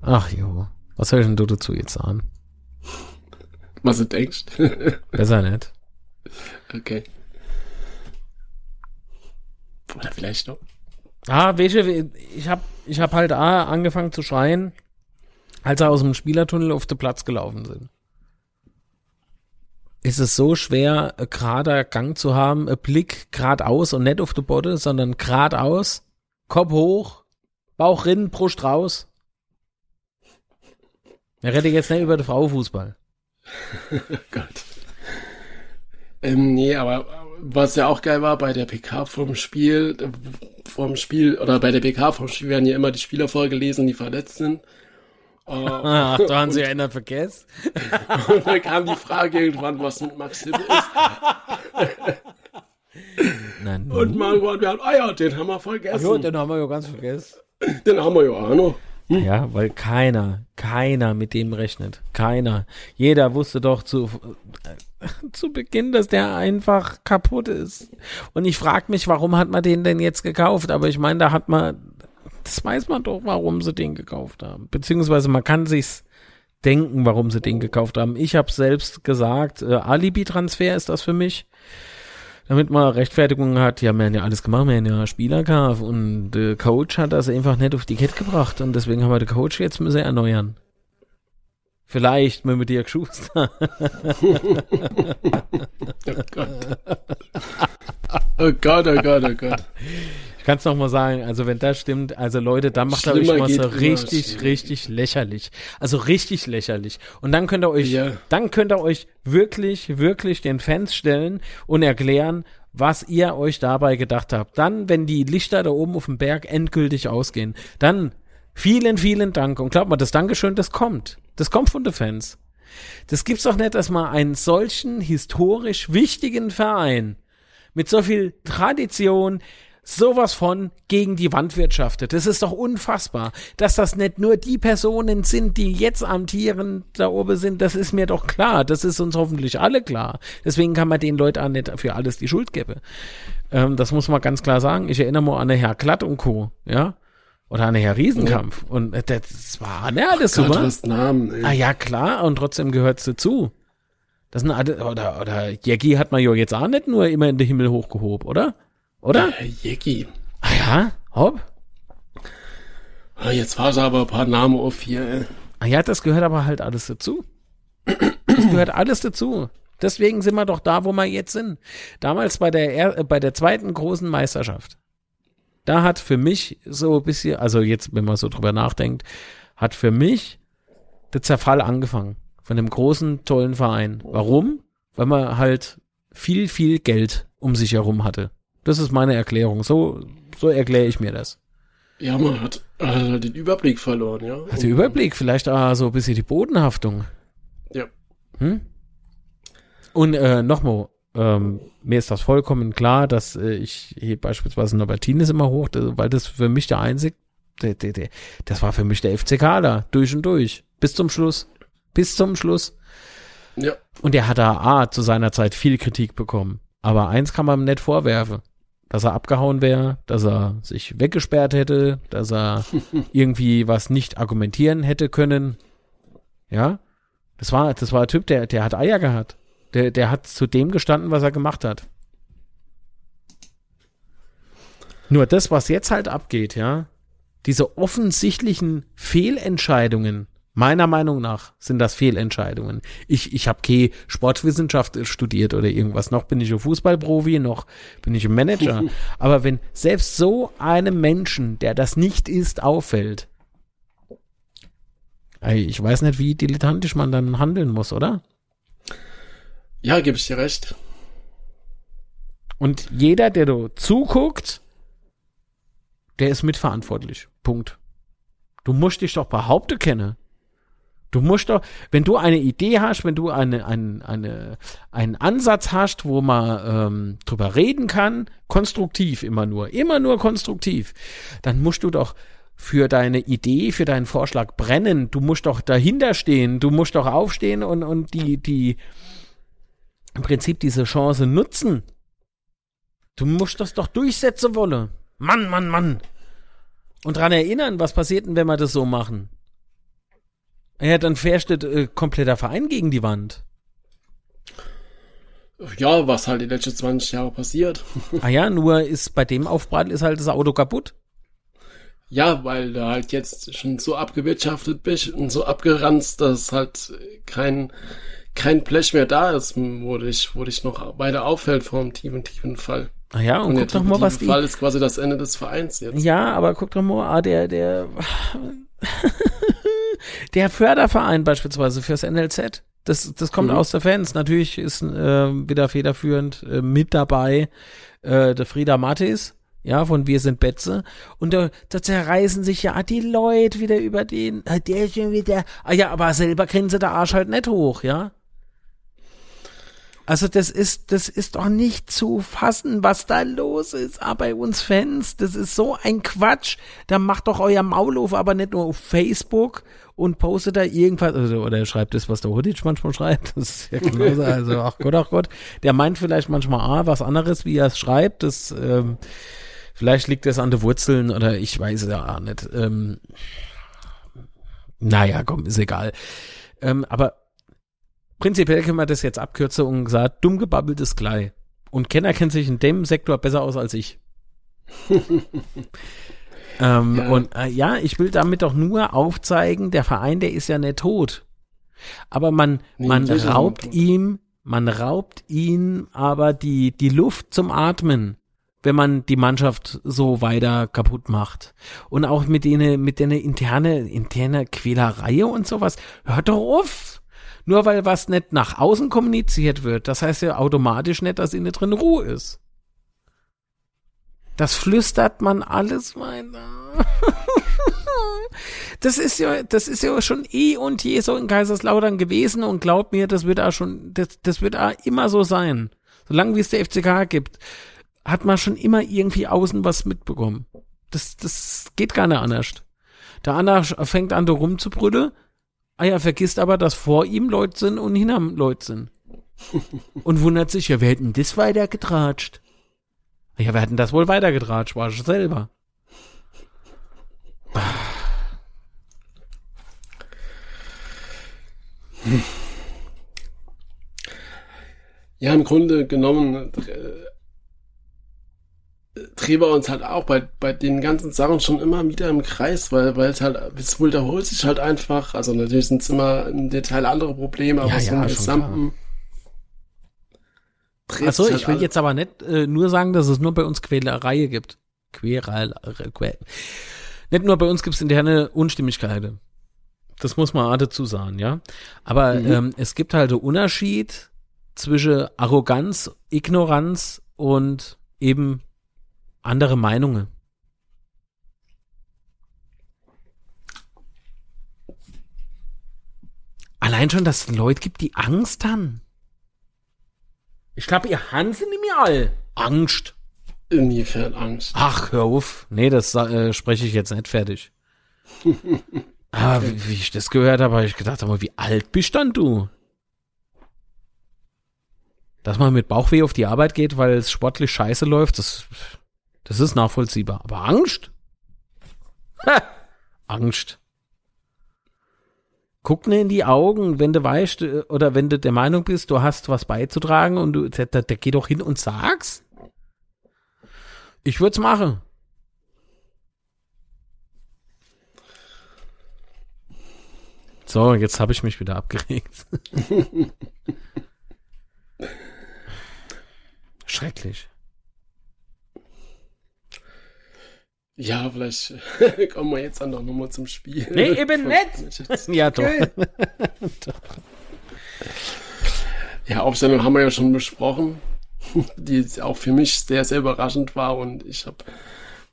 Ach jo. Was soll ich denn du dazu jetzt sagen? Was du denkst. Besser nicht. Okay. Oder vielleicht noch. Ah, welche, ich hab, ich hab halt A, angefangen zu schreien, als sie aus dem Spielertunnel auf den Platz gelaufen sind. Ist es so schwer, gerader Gang zu haben, ein Blick geradeaus und nicht auf die Botte, sondern geradeaus, Kopf hoch, Bauch rinnen, Brust raus. Er rede jetzt nicht über den Frauenfußball. Gott. Ähm, nee, aber was ja auch geil war, bei der PK vom Spiel, vom Spiel, oder bei der PK vom Spiel werden ja immer die Spieler vorgelesen, die verletzt sind. Ach, da haben sie ja einer vergessen. und dann kam die Frage irgendwann, was mit Maxim ist. Nein, und Margot, wir haben, ah ja, den haben wir vergessen. Ach ja, den haben wir ja ganz vergessen. Den haben wir ja auch noch. Hm? Ja, weil keiner, keiner mit dem rechnet. Keiner. Jeder wusste doch zu, äh, zu Beginn, dass der einfach kaputt ist. Und ich frage mich, warum hat man den denn jetzt gekauft? Aber ich meine, da hat man, das weiß man doch, warum sie den gekauft haben. Beziehungsweise man kann sich's denken, warum sie den gekauft haben. Ich habe selbst gesagt, äh, Alibi-Transfer ist das für mich damit man Rechtfertigung hat, ja, wir haben ja alles gemacht, wir haben ja Spieler gehabt und der Coach hat das einfach nicht auf die Kette gebracht und deswegen haben wir den Coach jetzt müssen erneuern. Vielleicht mit Dirk Schuster. oh Gott. Oh Gott, oh Gott, oh Gott kann es nochmal sagen, also wenn das stimmt, also Leute, dann macht er euch mal so richtig, richtig lächerlich. Also richtig lächerlich. Und dann könnt ihr euch, ja. dann könnt ihr euch wirklich, wirklich den Fans stellen und erklären, was ihr euch dabei gedacht habt. Dann, wenn die Lichter da oben auf dem Berg endgültig ausgehen, dann vielen, vielen Dank. Und glaubt mal, das Dankeschön, das kommt. Das kommt von den Fans. Das gibt's doch nicht, dass man einen solchen historisch wichtigen Verein mit so viel Tradition, sowas von gegen die Wand wirtschaftet. Das ist doch unfassbar, dass das nicht nur die Personen sind, die jetzt amtieren da oben sind. Das ist mir doch klar. Das ist uns hoffentlich alle klar. Deswegen kann man den Leuten auch nicht für alles die Schuld geben. Ähm, das muss man ganz klar sagen. Ich erinnere mal an den Herr Glatt und Co. Ja. Oder an den Herr Riesenkampf. Ja. Und das war ne, alles super. Gott, Namen, ey. Ah ja, klar. Und trotzdem gehört es dazu. Das sind alle, oder, oder Jackie hat man ja jetzt auch nicht nur immer in den Himmel hochgehoben, oder? Oder? Äh, Jackie. Ah ja, hopp. Ah, jetzt war aber ein paar Namen auf hier. Ah ja, das gehört aber halt alles dazu. Das gehört alles dazu. Deswegen sind wir doch da, wo wir jetzt sind. Damals bei der, er bei der zweiten großen Meisterschaft. da hat für mich so ein bisschen, also jetzt, wenn man so drüber nachdenkt, hat für mich der Zerfall angefangen von dem großen, tollen Verein. Warum? Weil man halt viel, viel Geld um sich herum hatte. Das ist meine Erklärung. So, so erkläre ich mir das. Ja, man hat äh, den Überblick verloren, ja. Hat den Überblick, vielleicht auch so ein bisschen die Bodenhaftung. Ja. Hm? Und äh, nochmal, ähm, mir ist das vollkommen klar, dass äh, ich hier beispielsweise Norbertines immer hoch, weil das für mich der einzige, der, der, der, das war für mich der FCK da, durch und durch, bis zum Schluss, bis zum Schluss. Ja. Und er hat da A, zu seiner Zeit viel Kritik bekommen. Aber eins kann man ihm nicht vorwerfen, dass er abgehauen wäre, dass er sich weggesperrt hätte, dass er irgendwie was nicht argumentieren hätte können. Ja, das war, das war ein Typ, der, der hat Eier gehabt. Der, der hat zu dem gestanden, was er gemacht hat. Nur das, was jetzt halt abgeht, ja, diese offensichtlichen Fehlentscheidungen, meiner Meinung nach sind das Fehlentscheidungen. Ich, ich habe keine Sportwissenschaft studiert oder irgendwas. Noch bin ich ein Fußballprofi, noch bin ich ein Manager. Aber wenn selbst so einem Menschen, der das nicht ist, auffällt, ich weiß nicht, wie dilettantisch man dann handeln muss, oder? Ja, gebe ich dir recht. Und jeder, der du zuguckt, der ist mitverantwortlich. Punkt. Du musst dich doch behaupten kennen. Du musst doch, wenn du eine Idee hast, wenn du eine, eine, eine, einen Ansatz hast, wo man ähm, drüber reden kann, konstruktiv immer nur, immer nur konstruktiv, dann musst du doch für deine Idee, für deinen Vorschlag brennen. Du musst doch dahinter stehen. Du musst doch aufstehen und, und die, die, im Prinzip diese Chance nutzen. Du musst das doch durchsetzen wollen. Mann, Mann, Mann. Und dran erinnern, was passiert denn, wenn wir das so machen? Ja, dann fährst du äh, kompletter Verein gegen die Wand. Ja, was halt die letzten 20 Jahre passiert. ah ja, nur ist bei dem Aufprall ist halt das Auto kaputt. Ja, weil du halt jetzt schon so abgewirtschaftet bist und so abgeranzt, dass halt kein, kein Blech mehr da ist, wo dich, wo dich noch weiter auffällt vor einem tiefen, tiefen Fall. Ah ja, und, und guck doch mal, was die... Fall ist quasi das Ende des Vereins jetzt. Ja, aber guck doch mal, ah, der, der, der Förderverein beispielsweise fürs NLZ, das, das kommt mhm. aus der Fans. Natürlich ist äh, wieder federführend äh, mit dabei äh, der Frieda Mattis, ja, von Wir sind Betze. Und da, da zerreißen sich ja die Leute wieder über den, ah, der ist schon wieder, ah ja, aber selber kriegen sie der Arsch halt nicht hoch, ja. Also das ist, das ist doch nicht zu fassen, was da los ist. Aber bei uns Fans, das ist so ein Quatsch. Da macht doch euer Maulhof aber nicht nur auf Facebook und postet da irgendwas, also, oder schreibt das, was der Hudic manchmal schreibt. Das ist ja genauso. Also, ach Gott, ach Gott. Der meint vielleicht manchmal ah, was anderes, wie er es schreibt. Das, ähm, vielleicht liegt das an den Wurzeln oder ich weiß es ja auch nicht. Ähm, naja, komm, ist egal. Ähm, aber prinzipiell können wir das jetzt abkürzen und gesagt, dumm gebabbelt ist gleich. Und Kenner kennt sich in dem Sektor besser aus als ich. ähm, ja. Und äh, ja, ich will damit doch nur aufzeigen, der Verein, der ist ja nicht tot. Aber man, nee, man raubt ihm, man raubt ihm aber die, die Luft zum Atmen, wenn man die Mannschaft so weiter kaputt macht. Und auch mit denen, mit denen interne, interne Quälerei und sowas. Hört doch auf! Nur weil was nicht nach außen kommuniziert wird, das heißt ja automatisch nicht, dass innen drin Ruhe ist. Das flüstert man alles weiter. das ist ja, das ist ja schon eh und je so in Kaiserslautern gewesen und glaubt mir, das wird auch schon, das, das wird auch immer so sein. Solange wie es der FCK gibt, hat man schon immer irgendwie außen was mitbekommen. Das, das geht gar nicht anders. Der Anna fängt an, da rumzubrüllen Ah ja, vergisst aber, dass vor ihm Leute sind und hinter Leute sind. und wundert sich, ja, wir hätten das weitergetratscht. Ja, wir hätten das wohl weitergetratscht, war ich selber. Ja, im Grunde genommen äh, drehen wir uns halt auch bei, bei den ganzen Sachen schon immer wieder im Kreis, weil, weil es halt, es wiederholt sich halt einfach. Also natürlich sind es immer im Detail andere Probleme, aber ja, so ja, im Gesamten. Achso, halt ich will jetzt aber nicht äh, nur sagen, dass es nur bei uns Quälerei gibt. Queral, quer, nicht nur bei uns gibt es interne Unstimmigkeiten. Das muss man auch dazu sagen, ja. Aber mhm. ähm, es gibt halt einen Unterschied zwischen Arroganz, Ignoranz und eben andere Meinungen. Allein schon, dass es Leute gibt, die Angst haben. Ich glaube, ihr Hansen in mir all. Angst. Inwiefern Angst? Ach, hör auf. Nee, das äh, spreche ich jetzt nicht fertig. aber wie, wie, ich das gehört habe, habe ich gedacht, aber wie alt bist dann du? Dass man mit Bauchweh auf die Arbeit geht, weil es sportlich scheiße läuft, das, das ist nachvollziehbar. Aber Angst? Ha! Angst. Guck mir in die Augen, wenn du weißt äh, oder wenn du der Meinung bist, du hast was beizutragen und du, der, der, der geh doch hin und sag's. Ich würde es machen. So, jetzt habe ich mich wieder abgeregt. Schrecklich. Ja, vielleicht kommen wir jetzt dann doch nochmal zum Spiel. Nee, eben nicht. ja, doch. ja, Aufstellung haben wir ja schon besprochen, die auch für mich sehr, sehr überraschend war und ich habe,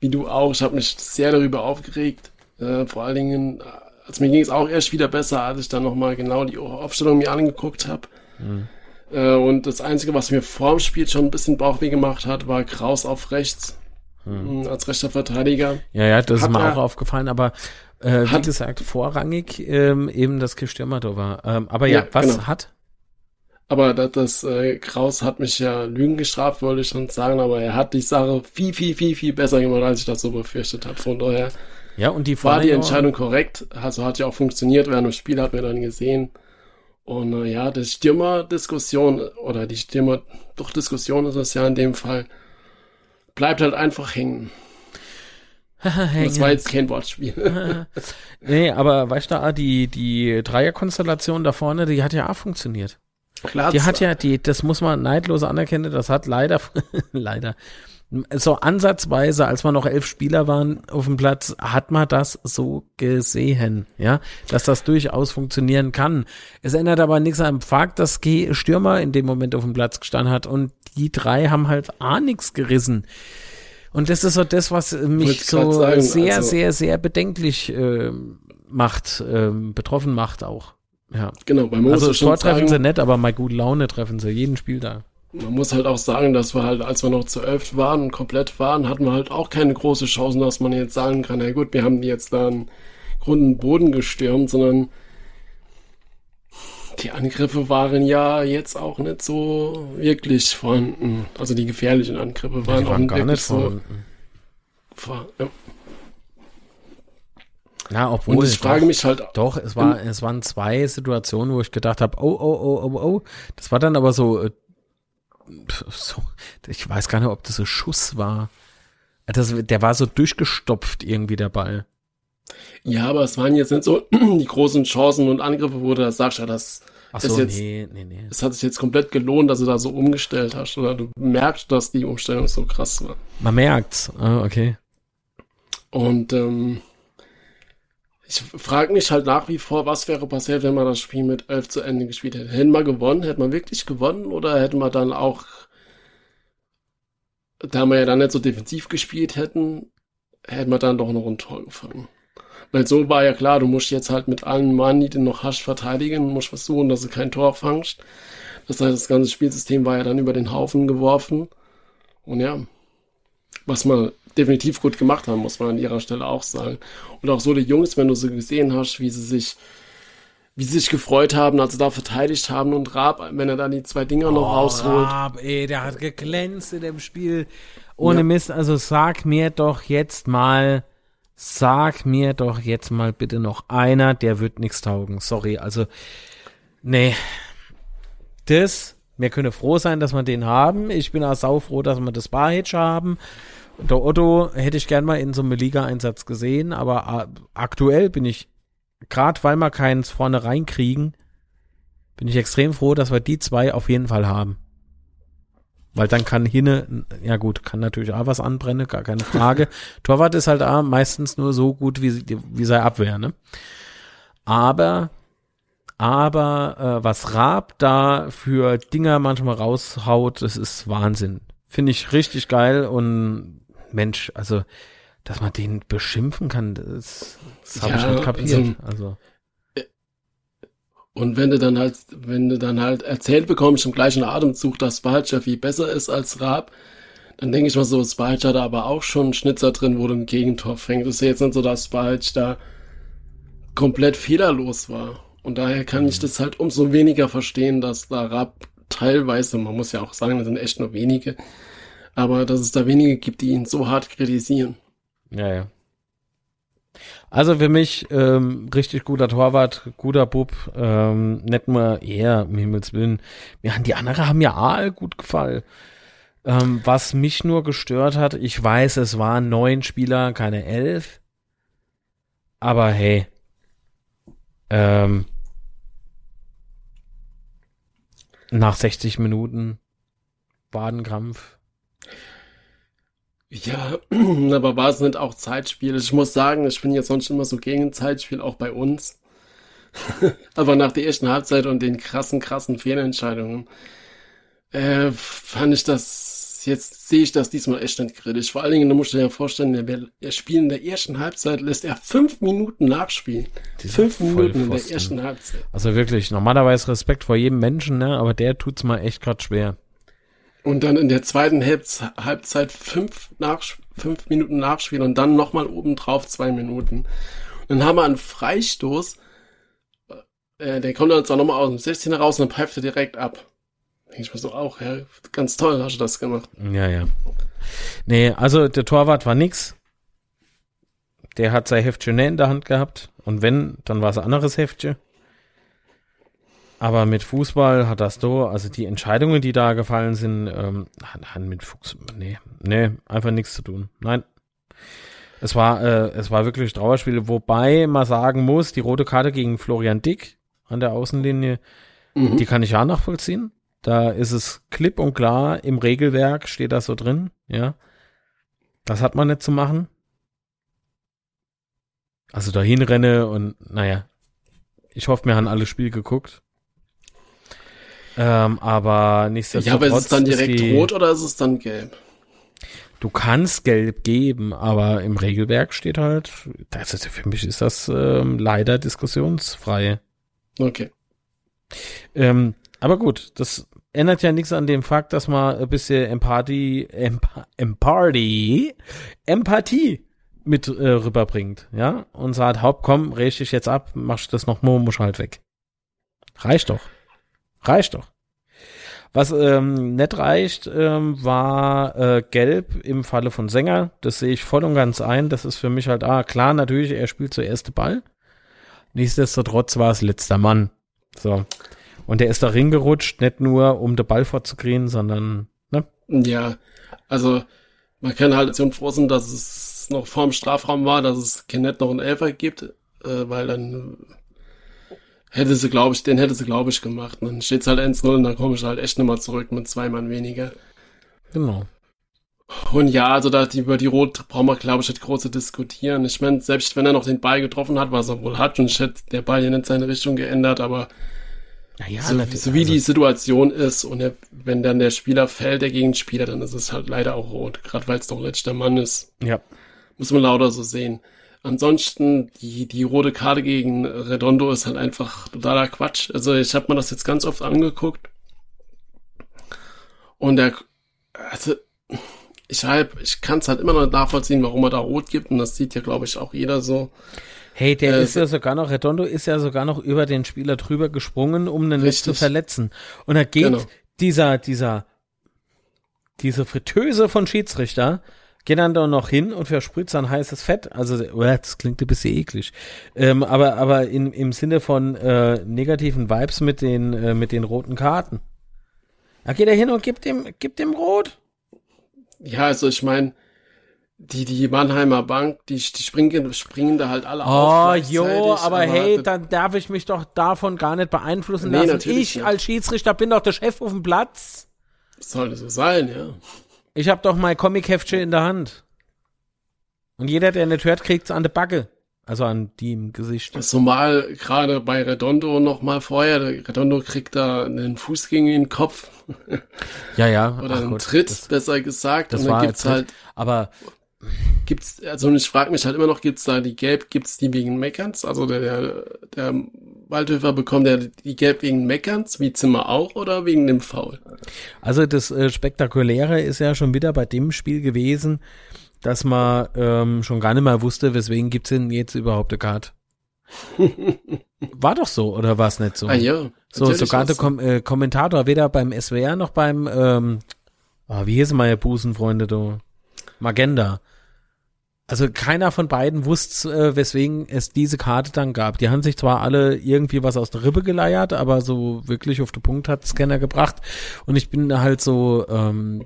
wie du auch, ich habe mich sehr darüber aufgeregt. Äh, vor allen Dingen, also mir ging es auch erst wieder besser, als ich dann nochmal genau die Aufstellung mir angeguckt habe. Mhm. Äh, und das Einzige, was mir vorm Spiel schon ein bisschen Bauchweh gemacht hat, war Kraus auf rechts hm. als rechter Verteidiger. Ja, ja, das hat ist mir auch aufgefallen, aber äh, wie gesagt, vorrangig ähm, eben das da war. Ähm, aber ja, ja was genau. hat? Aber das, das äh, Kraus hat mich ja Lügen gestraft, wollte ich schon sagen, aber er hat die Sache viel, viel, viel, viel besser gemacht, als ich das so befürchtet habe. Von daher ja, und die war die Entscheidung korrekt. Also hat ja auch funktioniert, während dem Spiel hat man dann gesehen. Und äh, ja, die Stürmer-Diskussion oder die Stürmer, doch Diskussion ist es ja in dem Fall, bleibt halt einfach hängen. das war jetzt kein Wortspiel. nee, aber weißt du, ah, die, die Dreierkonstellation da vorne, die hat ja auch funktioniert. Klar. Die hat ja, die, das muss man neidlos anerkennen, das hat leider, leider, so ansatzweise, als man noch elf Spieler waren auf dem Platz, hat man das so gesehen, ja, dass das durchaus funktionieren kann. Es ändert aber nichts am Fakt, dass G Stürmer in dem Moment auf dem Platz gestanden hat und die drei haben halt auch nichts gerissen. Und das ist so das, was mich so sagen, sehr, also, sehr, sehr bedenklich äh, macht, äh, betroffen macht auch. Ja. Genau, bei Also Sport treffen sie nicht, aber mal gute Laune treffen sie jeden Spiel da. Man muss halt auch sagen, dass wir halt, als wir noch zu elf waren und komplett waren, hatten wir halt auch keine große Chancen, dass man jetzt sagen kann, na gut, wir haben jetzt da einen Grund Boden gestürmt, sondern die Angriffe waren ja jetzt auch nicht so wirklich vorhanden. Also die gefährlichen Angriffe waren, ja, waren gar nicht vorhanden. So, ja. Na, obwohl. Und ich frage doch, mich halt. Doch, es war, es waren zwei Situationen, wo ich gedacht habe, oh, oh, oh, oh, oh. Das war dann aber so, äh, so, ich weiß gar nicht, ob das ein Schuss war. Das, der war so durchgestopft irgendwie der Ball. Ja, aber es waren jetzt nicht so die großen Chancen und Angriffe, wo du das sagst, ja, das Ach so, ist jetzt, nee, nee, nee. es hat sich jetzt komplett gelohnt, dass du da so umgestellt hast. Oder du merkst, dass die Umstellung so krass war. Man merkt's. Ah, okay. Und ähm, ich frage mich halt nach wie vor, was wäre passiert, wenn man das Spiel mit 11 zu Ende gespielt hätte. Hätten wir gewonnen? Hätten wir wirklich gewonnen? Oder hätten wir dann auch, da wir ja dann nicht so defensiv gespielt hätten, hätten wir dann doch noch ein Tor gefangen? Weil so war ja klar, du musst jetzt halt mit allen Mann, die du noch hast, verteidigen, musst versuchen, dass du kein Tor fangst. Das heißt, das ganze Spielsystem war ja dann über den Haufen geworfen. Und ja, was man definitiv gut gemacht haben, muss man an ihrer Stelle auch sagen. Und auch so die Jungs, wenn du sie gesehen hast, wie sie sich, wie sie sich gefreut haben, als sie da verteidigt haben und Raab, wenn er dann die zwei Dinger noch oh, rausholt. Raab, ey, der hat geglänzt in dem Spiel. Ohne ja. Mist, also sag mir doch jetzt mal, sag mir doch jetzt mal bitte noch einer, der wird nichts taugen. Sorry, also, nee. Das, wir können froh sein, dass wir den haben. Ich bin auch saufroh, dass wir das Barhitch haben. Der Otto hätte ich gern mal in so einem Liga-Einsatz gesehen, aber aktuell bin ich, gerade weil wir keins vorne reinkriegen, bin ich extrem froh, dass wir die zwei auf jeden Fall haben. Weil dann kann hinne, ja gut, kann natürlich auch was anbrennen, gar keine Frage. Torwart ist halt auch meistens nur so gut wie, wie sei Abwehr, ne? Aber, aber äh, was Raab da für Dinger manchmal raushaut, das ist Wahnsinn. Finde ich richtig geil und Mensch, also, dass man den beschimpfen kann, das, das habe ja, ich nicht kapiert. Also, also. Und wenn du dann halt, wenn du dann halt erzählt bekommst im gleichen Atemzug, dass Spalcher viel besser ist als Raab, dann denke ich mal so, Spalcher hat da aber auch schon einen Schnitzer drin, wo du ein Gegentor fängt. Das ist jetzt nicht so, dass Spalch da komplett fehlerlos war. Und daher kann ich mhm. das halt umso weniger verstehen, dass da Raab teilweise, man muss ja auch sagen, das sind echt nur wenige, aber dass es da wenige gibt, die ihn so hart kritisieren. Ja, ja. Also für mich ähm, richtig guter Torwart, guter Bub, ähm, nicht nur er, um Himmels Willen. Ja, die anderen haben ja all gut gefallen. Ähm, was mich nur gestört hat, ich weiß, es waren neun Spieler, keine elf. Aber hey, ähm, nach 60 Minuten Wadenkrampf, ja, aber war es nicht auch Zeitspiel? Ich muss sagen, ich bin jetzt sonst immer so gegen Zeitspiel, auch bei uns. aber nach der ersten Halbzeit und den krassen, krassen Fehlentscheidungen, äh, fand ich das, jetzt sehe ich das diesmal echt nicht kritisch. Vor allen Dingen, du musst dir ja vorstellen, der, der Spiel in der ersten Halbzeit lässt er fünf Minuten nachspielen. Fünf Minuten in der ersten Halbzeit. Also wirklich, normalerweise Respekt vor jedem Menschen, ne? aber der tut's mal echt grad schwer. Und dann in der zweiten Halbzeit fünf, nach, fünf Minuten Nachspiel und dann nochmal obendrauf zwei Minuten. Und dann haben wir einen Freistoß. Äh, der kommt dann zwar nochmal aus dem 16er raus und dann pfeift er direkt ab. Ich mir so auch, ja, ganz toll hast du das gemacht. Ja, ja. Nee, also der Torwart war nix. Der hat sein Heftchen in der Hand gehabt. Und wenn, dann war es ein anderes Heftchen. Aber mit Fußball hat das so, also die Entscheidungen, die da gefallen sind, ähm, haben mit Fuchs, nee, nee, einfach nichts zu tun. Nein. Es war, äh, es war wirklich Trauerspiel, wobei man sagen muss, die rote Karte gegen Florian Dick an der Außenlinie, mhm. die kann ich ja nachvollziehen. Da ist es klipp und klar, im Regelwerk steht das so drin, ja. Das hat man nicht zu machen. Also dahin renne und naja, ich hoffe, wir haben alle Spiel geguckt. Ähm, aber nichtsdestotrotz. Ja, aber ist es dann direkt die, rot oder ist es dann gelb? Du kannst gelb geben, aber im Regelwerk steht halt, das ist, für mich ist das ähm, leider diskussionsfrei. Okay. Ähm, aber gut, das ändert ja nichts an dem Fakt, dass man ein bisschen Empathie, Emp Empathie, Empathie mit äh, rüberbringt, ja, und sagt, Haupt, komm, reg dich jetzt ab, machst das noch muss halt weg. Reicht doch. Reicht doch. Was ähm, nicht reicht, ähm, war äh, Gelb im Falle von Sänger. Das sehe ich voll und ganz ein. Das ist für mich halt, ah, klar, natürlich, er spielt zuerst Ball. Nichtsdestotrotz war es letzter Mann. So. Und der ist da ringerutscht, nicht nur um den Ball vorzukriegen, sondern, ne? Ja, also man kann halt schon froh sein, dass es noch vorm Strafraum war, dass es kein noch einen Elfer gibt, äh, weil dann hätte sie, glaube ich, den hätte sie, glaube ich, gemacht. Und dann steht's halt 1-0 und dann komme ich halt echt nochmal zurück mit zwei Mann weniger. Genau. Und ja, also da über die Rot brauchen wir, glaube ich, nicht groß zu diskutieren. Ich meine, selbst wenn er noch den Ball getroffen hat, was er wohl hat, und ich hätte der Ball ja nicht seine Richtung geändert, aber ja, so, so, wie also die Situation ist und er, wenn dann der Spieler fällt, der Gegenspieler, dann ist es halt leider auch rot, gerade weil es doch letzter Mann ist. Ja. Muss man lauter so sehen. Ansonsten, die, die rote Karte gegen Redondo ist halt einfach totaler Quatsch. Also ich habe mir das jetzt ganz oft angeguckt. Und der, also ich halt, ich kann es halt immer noch nachvollziehen, warum er da rot gibt. Und das sieht ja, glaube ich, auch jeder so. Hey, der äh, ist ja sogar noch, Redondo ist ja sogar noch über den Spieler drüber gesprungen, um den nicht zu verletzen. Und da geht genau. dieser, dieser, diese Fritteuse von Schiedsrichter, geht dann da noch hin und verspritzt dann heißes Fett. Also, oh, das klingt ein bisschen eklig. Ähm, aber aber in, im Sinne von äh, negativen Vibes mit den, äh, mit den roten Karten. Da geht er hin und gibt dem, gibt dem Rot. Ja, also ich meine, die, die Mannheimer Bank, die, die springen, springen da halt alle oh, auf. Oh, jo, aber, aber hey, dann darf ich mich doch davon gar nicht beeinflussen nee, lassen. Ich nicht. als Schiedsrichter bin doch der Chef auf dem Platz. Sollte so sein, ja. Ich hab doch mein Comic-Heftchen in der Hand. Und jeder, der nicht hört, kriegt's an der Backe. Also an die im Gesicht. Zumal gerade bei Redondo noch mal vorher, Redondo kriegt da einen Fuß gegen den Kopf. Ja, ja. Oder Ach einen Gott, Tritt, das- besser gesagt. Das und dann war gibt's halt, Aber gibt's, also ich frage mich halt immer noch, gibt's da die Gelb, gibt's die wegen Meckerns? Also der, der, der Waldhöfer bekommt der die Gelb wegen Meckerns, wie Zimmer auch, oder wegen dem Foul? Also das äh, Spektakuläre ist ja schon wieder bei dem Spiel gewesen, dass man ähm, schon gar nicht mehr wusste, weswegen gibt's denn jetzt überhaupt eine Karte. War doch so, oder war es nicht so? Ah ja. so, sogar der Kom äh, Kommentator, weder beim SWR noch beim, ähm, ah, wie hießen meine Busenfreunde da? Magenda. Also keiner von beiden wusste, äh, weswegen es diese Karte dann gab. Die haben sich zwar alle irgendwie was aus der Rippe geleiert, aber so wirklich auf den Punkt hat Scanner gebracht. Und ich bin halt so, ähm,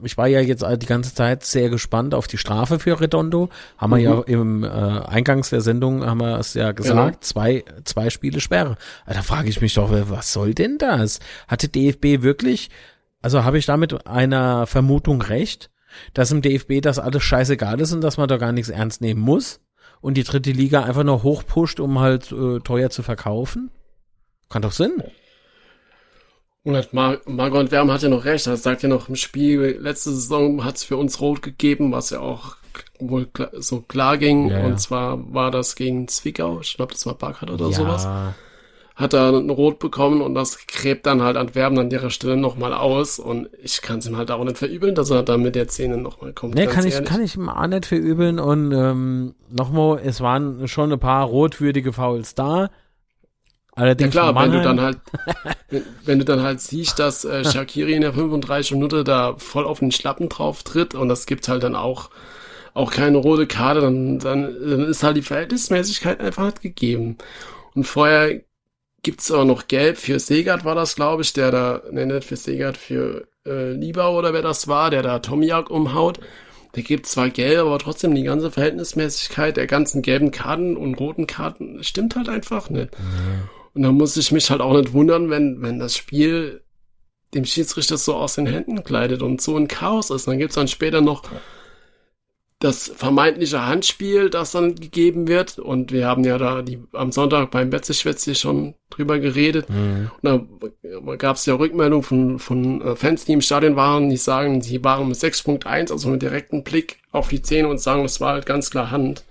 ich war ja jetzt die ganze Zeit sehr gespannt auf die Strafe für Redondo. Haben wir ja im äh, Eingangs der Sendung haben wir es ja gesagt, Genau. zwei, zwei Spiele Sperre. Ah, Da frage ich mich doch, was soll denn das? Hatte DFB wirklich, also habe ich damit einer Vermutung recht? Dass im DFB das alles scheißegal ist und dass man da gar nichts ernst nehmen muss und die dritte Liga einfach nur hochpusht, um halt äh, teuer zu verkaufen? Kann doch Sinn. Und Mar Margot Wärm hat ja noch recht. Er sagt ja noch im Spiel, letzte Saison hat es für uns rot gegeben, was ja auch wohl klar, so klar ging. Ja, ja. Und zwar war das gegen Zwickau, ich glaube, das war Barkhardt oder sowas. Hat er ein Rot bekommen und das gräbt dann halt Antwerpen an ihrer Stelle nochmal aus. Und ich kann es ihm halt auch nicht verübeln, dass er da mit der Szene nochmal kommt. Nee, kann ich, kann ich ihm auch nicht verübeln und ähm, nochmal, es waren schon ein paar rotwürdige Fouls da. Ja Allerdings klar, von wenn du dann halt, wenn, wenn du dann halt siehst, dass äh, Shakiri in der 35 Minute da voll auf den Schlappen drauf tritt und das gibt halt dann auch, auch keine rote Karte, dann, dann, dann ist halt die Verhältnismäßigkeit einfach nicht gegeben. Und vorher gibt's auch noch Gelb für Segert war das, glaube ich, der da, ne, nicht für Segert, für äh, Liebau oder wer das war, der da Tomiak umhaut. Der gibt zwar gelb, aber trotzdem die ganze Verhältnismäßigkeit der ganzen gelben Karten und roten Karten stimmt halt einfach nicht. Und da muss ich mich halt auch nicht wundern, wenn, wenn das Spiel dem Schiedsrichter so aus den Händen gleitet und so ein Chaos ist. Dann gibt's dann später noch das vermeintliche Handspiel, das dann gegeben wird. Und wir haben ja da die, am Sonntag beim Betzeschwätzchen schon drüber geredet. Mhm. Und da gab es ja Rückmeldungen von, von äh, Fans, die im Stadion waren, die sagen, sie waren mit 6.1, also mit direkten Blick auf die Zähne und sagen, das war halt ganz klar Hand.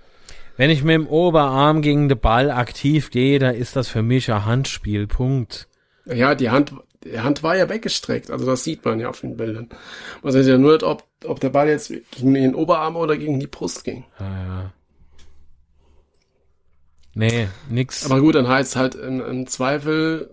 Wenn ich mit dem Oberarm gegen den Ball aktiv gehe, da ist das für mich ein Handspiel. Punkt. Ja, die Hand, die Hand war ja weggestreckt, also das sieht man ja auf den Bildern. Man sieht ja nur nicht, ob, ob der Ball jetzt gegen den Oberarm oder gegen die Brust ging. Ja, ja. Nee, nix. Aber gut, dann heißt halt im, im Zweifel,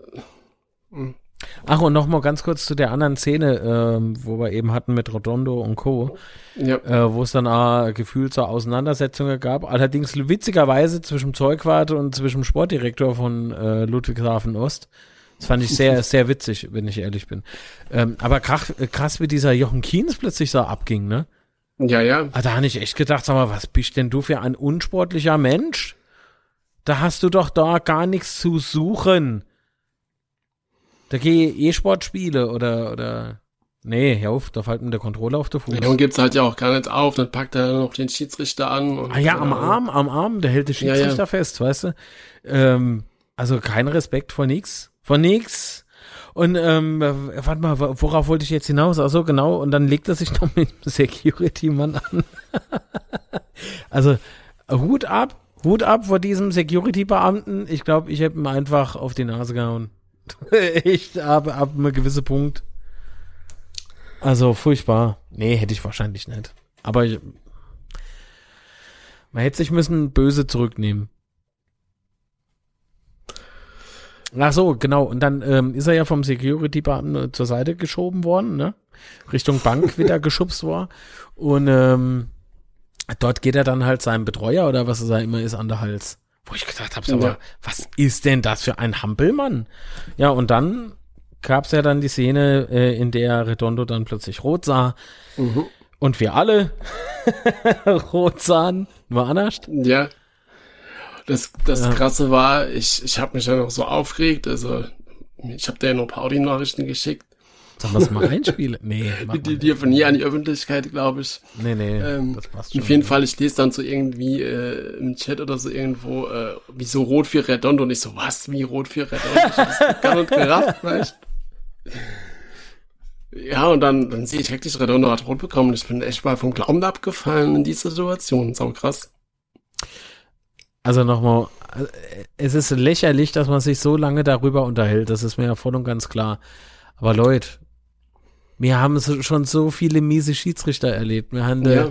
Ach, und noch mal ganz kurz zu der anderen Szene, ähm, wo wir eben hatten mit Rodondo und Co., ja, äh, wo es dann auch gefühlt so Auseinandersetzungen gab. Allerdings witzigerweise zwischen Zeugwart und zwischen Sportdirektor von äh, Ludwigshafen Ost. Das fand ich sehr, sehr witzig, wenn ich ehrlich bin. Ähm, aber krach, krass, wie dieser Jochen Kienz plötzlich so abging, ne? ja, ja. Ah, da habe ich echt gedacht, sag mal, was bist denn du für ein unsportlicher Mensch? Da hast du doch da gar nichts zu suchen. Da gehe E-Sport spiele oder, oder, nee, hör auf, da fällt mir der Controller auf der Fuß. Ja, und gibt's halt ja auch gar nicht auf, dann packt er noch den Schiedsrichter an. Und, Ah ja, am Arm, am Arm, der hält den Ja, Schiedsrichter ja. fest, weißt du? Ähm, also kein Respekt vor nix, vor nix. Und ähm, warte mal, worauf wollte ich jetzt hinaus? Ach so, genau. Und dann legt er sich noch mit dem Security-Mann an. also Hut ab, Hut ab vor diesem Security-Beamten. Ich glaube, ich hätte ihm einfach auf die Nase gehauen. ich ab, ab einem gewissen Punkt. Also furchtbar. Nee, hätte ich wahrscheinlich nicht. Aber ich, man hätte sich müssen böse zurücknehmen. Ach so, genau. Und dann ähm, ist er ja vom Security-Beamten zur Seite geschoben worden, ne? Richtung Bank wieder geschubst war. Und ähm, dort geht er dann halt seinem Betreuer oder was es da immer ist an der Hals. Wo ich gedacht habe, aber Ja. was ist denn das für ein Hampelmann? Ja, und dann gab's ja dann die Szene, äh, in der Redondo dann plötzlich rot sah. Mhm. Und wir alle rot sahen. Nur anders. Ja. Das, das Ja. Krasse war, ich, ich habe mich ja noch so aufgeregt, also ich habe dir ja noch ein paar Audi-Nachrichten geschickt Sollen wir es mal einspielen? Nee. Die, die, die von hier an die Öffentlichkeit, glaube ich. Nee, nee, ähm, das passt schon. Auf jeden Fall, ich lese dann so irgendwie äh, im Chat oder so irgendwo, äh, wie so rot für Redondo und ich so, was, wie rot für Redondo? Ich hab's gar nicht gerafft, weißt Ja, und dann, dann sehe ich wirklich, Redondo hat rot bekommen. Ich bin echt mal vom Glauben abgefallen in dieser Situation. Sau krass. Also nochmal, es ist lächerlich, dass man sich so lange darüber unterhält. Das ist mir ja voll und ganz klar. Aber Leute, wir haben schon so viele miese Schiedsrichter erlebt. Wir haben ja.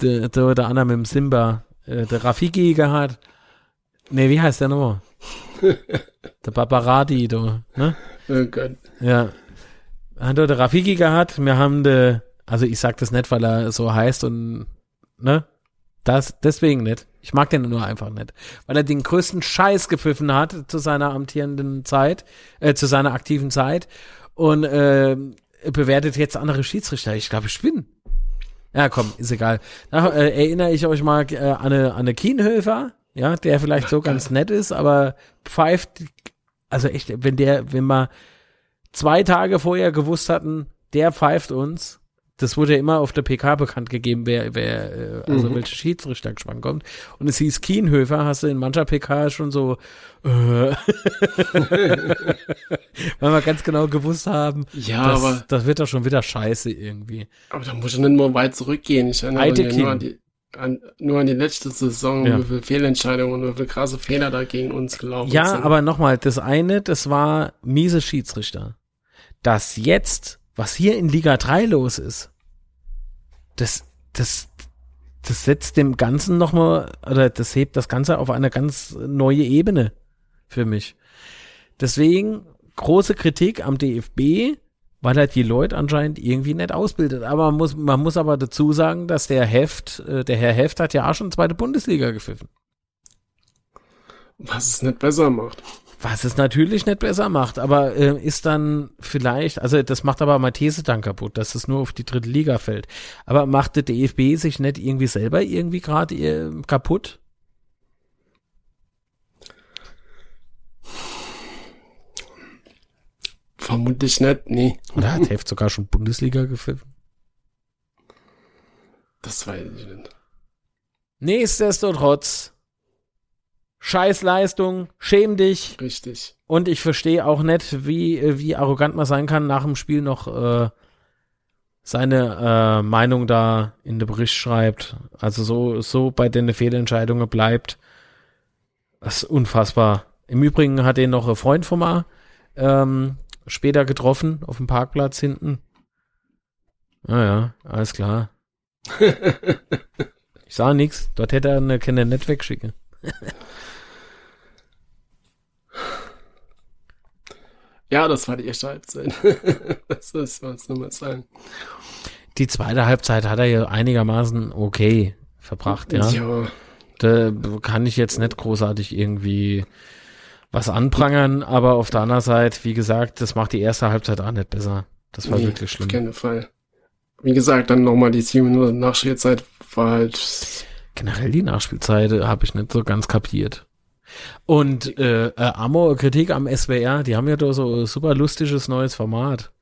der, der, der andere mit dem Simba, äh, der Rafiki gehabt. Nee, wie heißt der nochmal? der Barbarati, du, ne? Oh Gott. Ja. Wir haben der Rafiki gehabt. Wir haben der, also ich sag das nicht, weil er so heißt und, ne? Das, deswegen nicht. Ich mag den nur einfach nicht. Weil er den größten Scheiß gepfiffen hat zu seiner amtierenden Zeit, äh, zu seiner aktiven Zeit. Und äh, bewertet jetzt andere Schiedsrichter. Ich glaube, ich bin. Ja, komm, ist egal. Da äh, erinnere ich euch mal äh, an, eine, an eine Kienhöfer, ja, der vielleicht so ganz nett ist, aber pfeift, also echt, wenn der, wenn wir zwei Tage vorher gewusst hatten, der pfeift uns, das wurde ja immer auf der PK bekannt gegeben, wer, wer äh, also mhm. welche Schiedsrichtergespann kommt. Und es hieß Kienhöfer, hast du in mancher PK schon so, äh, weil wir ganz genau gewusst haben, ja, das, aber, das wird doch schon wieder scheiße irgendwie. Aber da muss ich nicht mal weit zurückgehen. Ich erinnere mich nur an die, an, nur an die letzte Saison, ja. wie viele Fehlentscheidungen und wie viele krasse Fehler da gegen uns gelaufen ja, sind. Ja, aber nochmal, das eine, das war miese Schiedsrichter. Das jetzt was hier in Liga 3 los ist, das, das, das setzt dem Ganzen nochmal, oder das hebt das Ganze auf eine ganz neue Ebene für mich. Deswegen große Kritik am DFB, weil er die Leute anscheinend irgendwie nicht ausbildet. Aber man muss, man muss aber dazu sagen, dass der Heft, äh, der Herr Heft hat ja auch schon zweite Bundesliga gepfiffen. Was es nicht besser macht. Was es natürlich nicht besser macht, aber äh, ist dann vielleicht, also das macht aber Mathese dann kaputt, dass es nur auf die dritte Liga fällt. Aber macht der DFB sich nicht irgendwie selber irgendwie gerade äh, kaputt? Vermutlich nicht, nee. Oder hat Heft sogar schon Bundesliga gepfiffen? Das weiß ich nicht. Nichtsdestotrotz Scheißleistung, schäm dich. Richtig. Und ich verstehe auch nicht, wie, wie arrogant man sein kann, nach dem Spiel noch äh, seine äh, Meinung da in den Bericht schreibt. Also so, so bei den Fehlentscheidungen bleibt. Das ist unfassbar. Im Übrigen hat er noch ein Freund von mir ähm, später getroffen, auf dem Parkplatz hinten. Naja, ah alles klar. ich sah nix. Dort hätte er eine Kinder nicht wegschicken. Ja, das war die erste Halbzeit. das ist was nur mal sagen. Die zweite Halbzeit hat er ja einigermaßen okay verbracht, ja. ja. Da kann ich jetzt nicht großartig irgendwie was anprangern, aber auf der anderen Seite, wie gesagt, das macht die erste Halbzeit auch nicht besser. Das war nee, wirklich schlimm. Auf keinen Fall. Wie gesagt, dann nochmal die sieben Minuten Nachspielzeit war halt. Generell die Nachspielzeit habe ich nicht so ganz kapiert. Und äh, äh, Amor, Kritik am SWR, die haben ja da so ein super lustiges neues Format.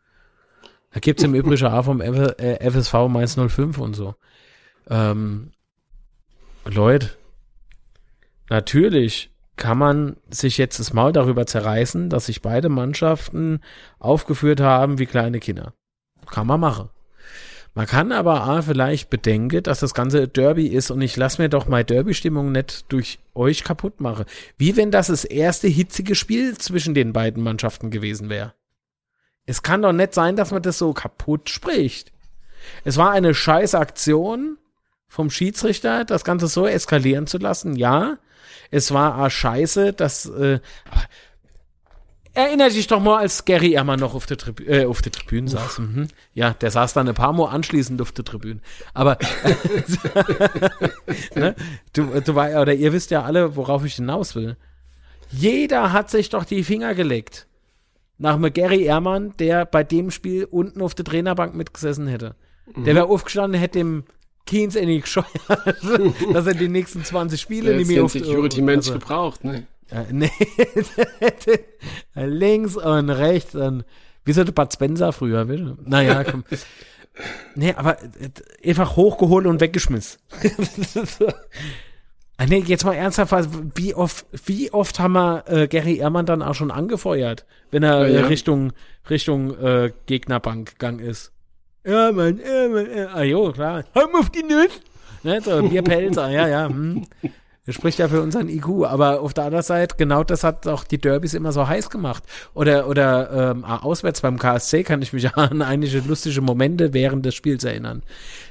Da gibt's im Übrigen auch vom FSV Mainz 05 und so. Ähm, Leute, natürlich kann man sich jetzt das Maul darüber zerreißen, dass sich beide Mannschaften aufgeführt haben wie kleine Kinder. Kann man machen. Man kann aber A, vielleicht bedenken, dass das ganze Derby ist und ich lasse mir doch meine Derby-Stimmung nicht durch euch kaputt machen. Wie wenn das das erste hitzige Spiel zwischen den beiden Mannschaften gewesen wäre. Es kann doch nicht sein, dass man das so kaputt spricht. Es war eine scheiß Aktion vom Schiedsrichter, das Ganze so eskalieren zu lassen, ja. Es war a scheiße, dass, äh, Erinner dich doch mal, als Gary Ehrmann noch auf der, Tribü äh, auf der Tribüne saß. Mhm. Ja, der saß dann ein paar Mal anschließend auf der Tribüne. Aber ne? du, du war, oder ihr wisst ja alle, worauf ich hinaus will. Jeder hat sich doch die Finger gelegt. Nach mir Gary Ehrmann, der bei dem Spiel unten auf der Trainerbank mitgesessen hätte. Mhm. Der wäre aufgestanden, hätte dem Keynes in die gescheuert, dass er die nächsten 20 Spiele nicht mehr auf Security-Mensch also, gebraucht, ne? Äh, nee, links und rechts und Wie so der Bud Spencer früher, bitte. Naja, komm. nee, aber äh, einfach hochgeholt und weggeschmissen. ah, nee, jetzt mal ernsthaft, wie oft, wie oft haben wir äh, Gary Ehrmann dann auch schon angefeuert, wenn er ja, ja. Richtung, Richtung äh, Gegnerbank gegangen ist? Ja, Mann, ja, Mann, ja. Ah, jo, klar. Hau auf die Nuss! Ne, so, Bierpelzer, ja, ja. Hm. Das spricht ja für unseren IQ. Aber auf der anderen Seite, genau das hat auch die Derbys immer so heiß gemacht. Oder, oder ähm, auswärts beim KSC kann ich mich an einige lustige Momente während des Spiels erinnern.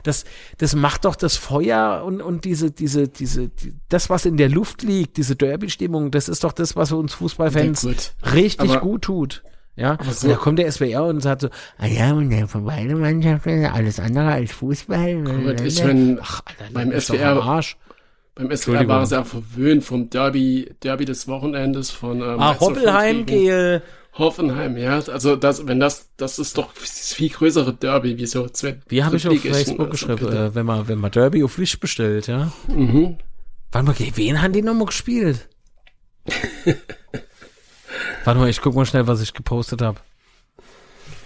Das, das macht doch das Feuer und, und diese, diese, diese, die, das, was in der Luft liegt, diese Derby-Stimmung, das ist doch das, was uns Fußballfans richtig aber, gut tut. Ja, so. da kommt der SWR und sagt so, ah ja, und der von beiden Mannschaften, alles andere als Fußball. Gut, ich Alter, beim SWR, Arsch. Beim SWR war es ja verwöhnt vom Derby, Derby des Wochenendes von ähm, ah, Hoppelheim gehe. Hoffenheim, ja. Also das, wenn das, das ist doch viel größere Derby, wie so zwei. Wie habe ich auf Facebook geschrieben, äh, wenn man, wenn man Derby auf Wisch bestellt, ja. Mhm. Warte mal, wen haben die nochmal gespielt? Warte mal, ich guck mal schnell, was ich gepostet habe.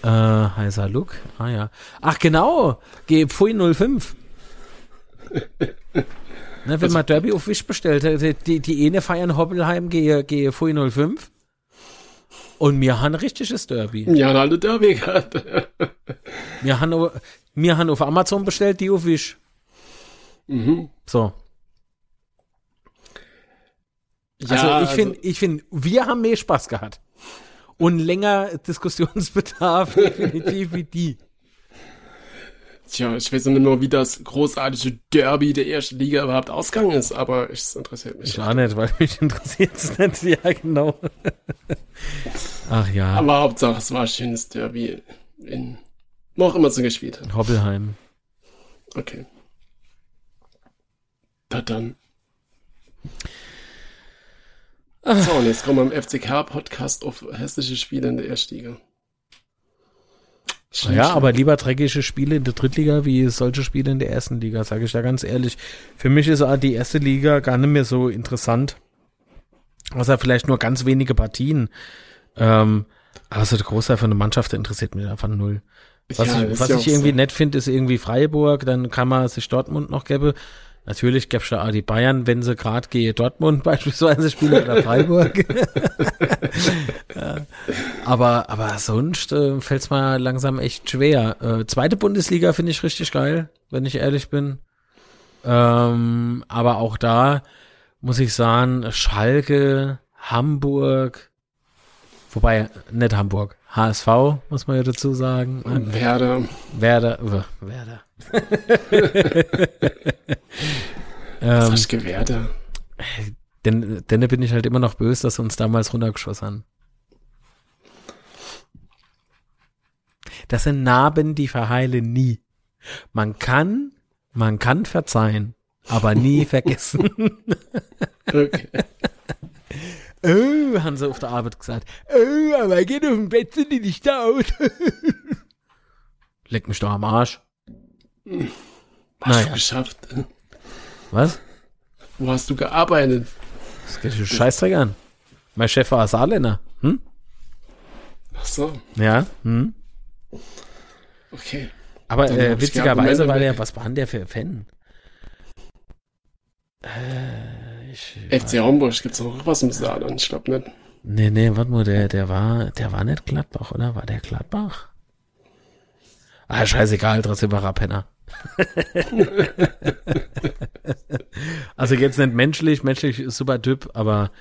Äh, heißer Look. Ah ja. Ach genau, G 05. Ne, wenn man Derby auf Wisch bestellt, äh, die, die eine feiern Hobbelheim gehe, gehe 05. Und wir haben ein richtiges Derby. Wir haben alle Derby gehabt. wir, haben, wir haben auf Amazon bestellt, die auf Wisch. Mhm. So. Ja, also ich also, finde, ich finde, wir haben mehr Spaß gehabt. Und länger Diskussionsbedarf definitiv wie die. Tja, ich weiß nicht mehr, wie das großartige Derby der ersten Liga überhaupt ausgegangen ist, aber es interessiert mich. Ich nicht, weil mich interessiert es nicht. Ja, genau. Ach ja. Aber Hauptsache, es war ein schönes Derby in, wo auch immer sie gespielt hat. Hobbelheim. Okay. Da dann. So, und jetzt kommen wir im FCK-Podcast auf hässliche Spiele in der Erstliga. Ja, aber lieber dreckige Spiele in der Drittliga wie solche Spiele in der ersten Liga, sage ich da ganz ehrlich. Für mich ist die erste Liga gar nicht mehr so interessant. Außer vielleicht nur ganz wenige Partien. Ähm, also der Großteil von der Mannschaft interessiert mich einfach null. Was ja, ich, was ich irgendwie so. nett finde, ist irgendwie Freiburg, dann kann man sich Dortmund noch gäbe. Natürlich gäbe es ja auch die Bayern, wenn sie gerade gegen Dortmund beispielsweise spielen oder Freiburg. ja. aber, aber sonst äh, fällt es mir langsam echt schwer. Äh, zweite Bundesliga finde ich richtig geil, wenn ich ehrlich bin. Ähm, aber auch da muss ich sagen, Schalke, Hamburg, wobei nicht Hamburg, HSV, muss man ja dazu sagen. Und Werder. Werder, uh, Werder. Hast du Werder? Denn, denn bin ich halt immer noch böse, dass sie uns damals runtergeschossen haben. Das sind Narben, die verheilen nie. Man kann, man kann verzeihen, aber nie vergessen. okay. Oh, haben sie auf der Arbeit gesagt. Oh, aber geht auf dem Bett sind die nicht da aus. Leck mich doch am Arsch. Hast naja. du geschafft? Was? Wo hast du gearbeitet? Das geht dich Scheißdreck an. Mein Chef war Saarländer. Hm? Ach so. Ja. Hm? Okay. Aber äh, witzigerweise war der, was war denn der für Fan? Äh, ich, FC Homburg gibt's auch was im Saarland, ich glaube nicht. Nee, nee, warte mal, der, der war, der war nicht Gladbach, oder? War der Gladbach? Ah, scheißegal, trotzdem war er Penner. also jetzt nicht menschlich, menschlich ist super Typ, aber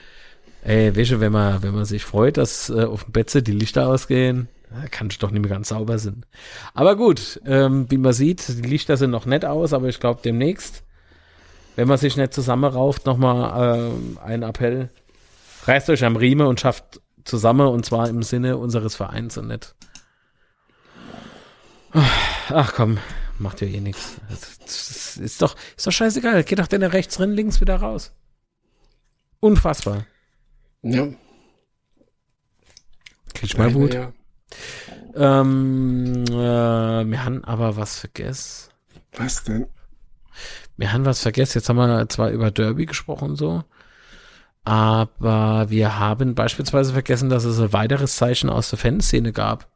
ey, welche, wenn man, wenn man sich freut, dass äh, auf dem Betze die Lichter ausgehen, kann ich doch nicht mehr ganz sauber sein. Aber gut, ähm, wie man sieht, die Lichter sind noch nett aus, aber ich glaube demnächst wenn man sich nicht zusammenrauft, nochmal äh, ein Appell. Reißt euch am Riemen und schafft zusammen und zwar im Sinne unseres Vereins und nicht. Ach komm, macht ja eh nichts. Ist doch, ist doch scheißegal. Geht doch denn rechts drin, links wieder raus. Unfassbar. Ja. Krieg ich mal Wut. Ja. Ähm, äh, wir haben aber was vergessen. Was denn? wir haben was vergessen. Jetzt haben wir zwar über Derby gesprochen so, aber wir haben beispielsweise vergessen, dass es ein weiteres Zeichen aus der Fanszene gab.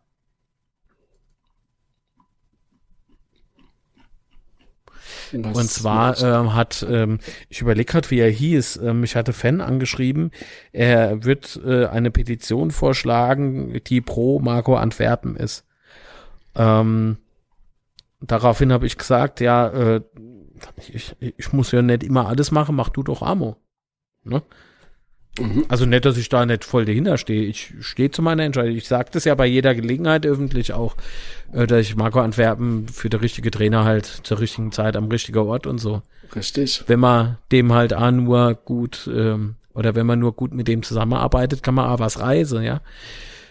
Was und zwar ähm, hat, ähm, ich überlege gerade, wie er hieß, ähm, ich hatte Fan angeschrieben, er wird äh, eine Petition vorschlagen, die pro Marco Antwerpen ist. Ähm, daraufhin habe ich gesagt, ja, äh, ich, ich muss ja nicht immer alles machen, mach du doch Amo. Ne? Mhm. Also nicht, dass ich da nicht voll dahinter stehe. Ich stehe zu meiner Entscheidung. Ich sage das ja bei jeder Gelegenheit öffentlich auch, äh, dass ich Marco Antwerpen für der richtige Trainer halt zur richtigen Zeit am richtigen Ort und so. Richtig. Wenn man dem halt auch nur gut ähm, oder wenn man nur gut mit dem zusammenarbeitet, kann man auch was reisen, ja.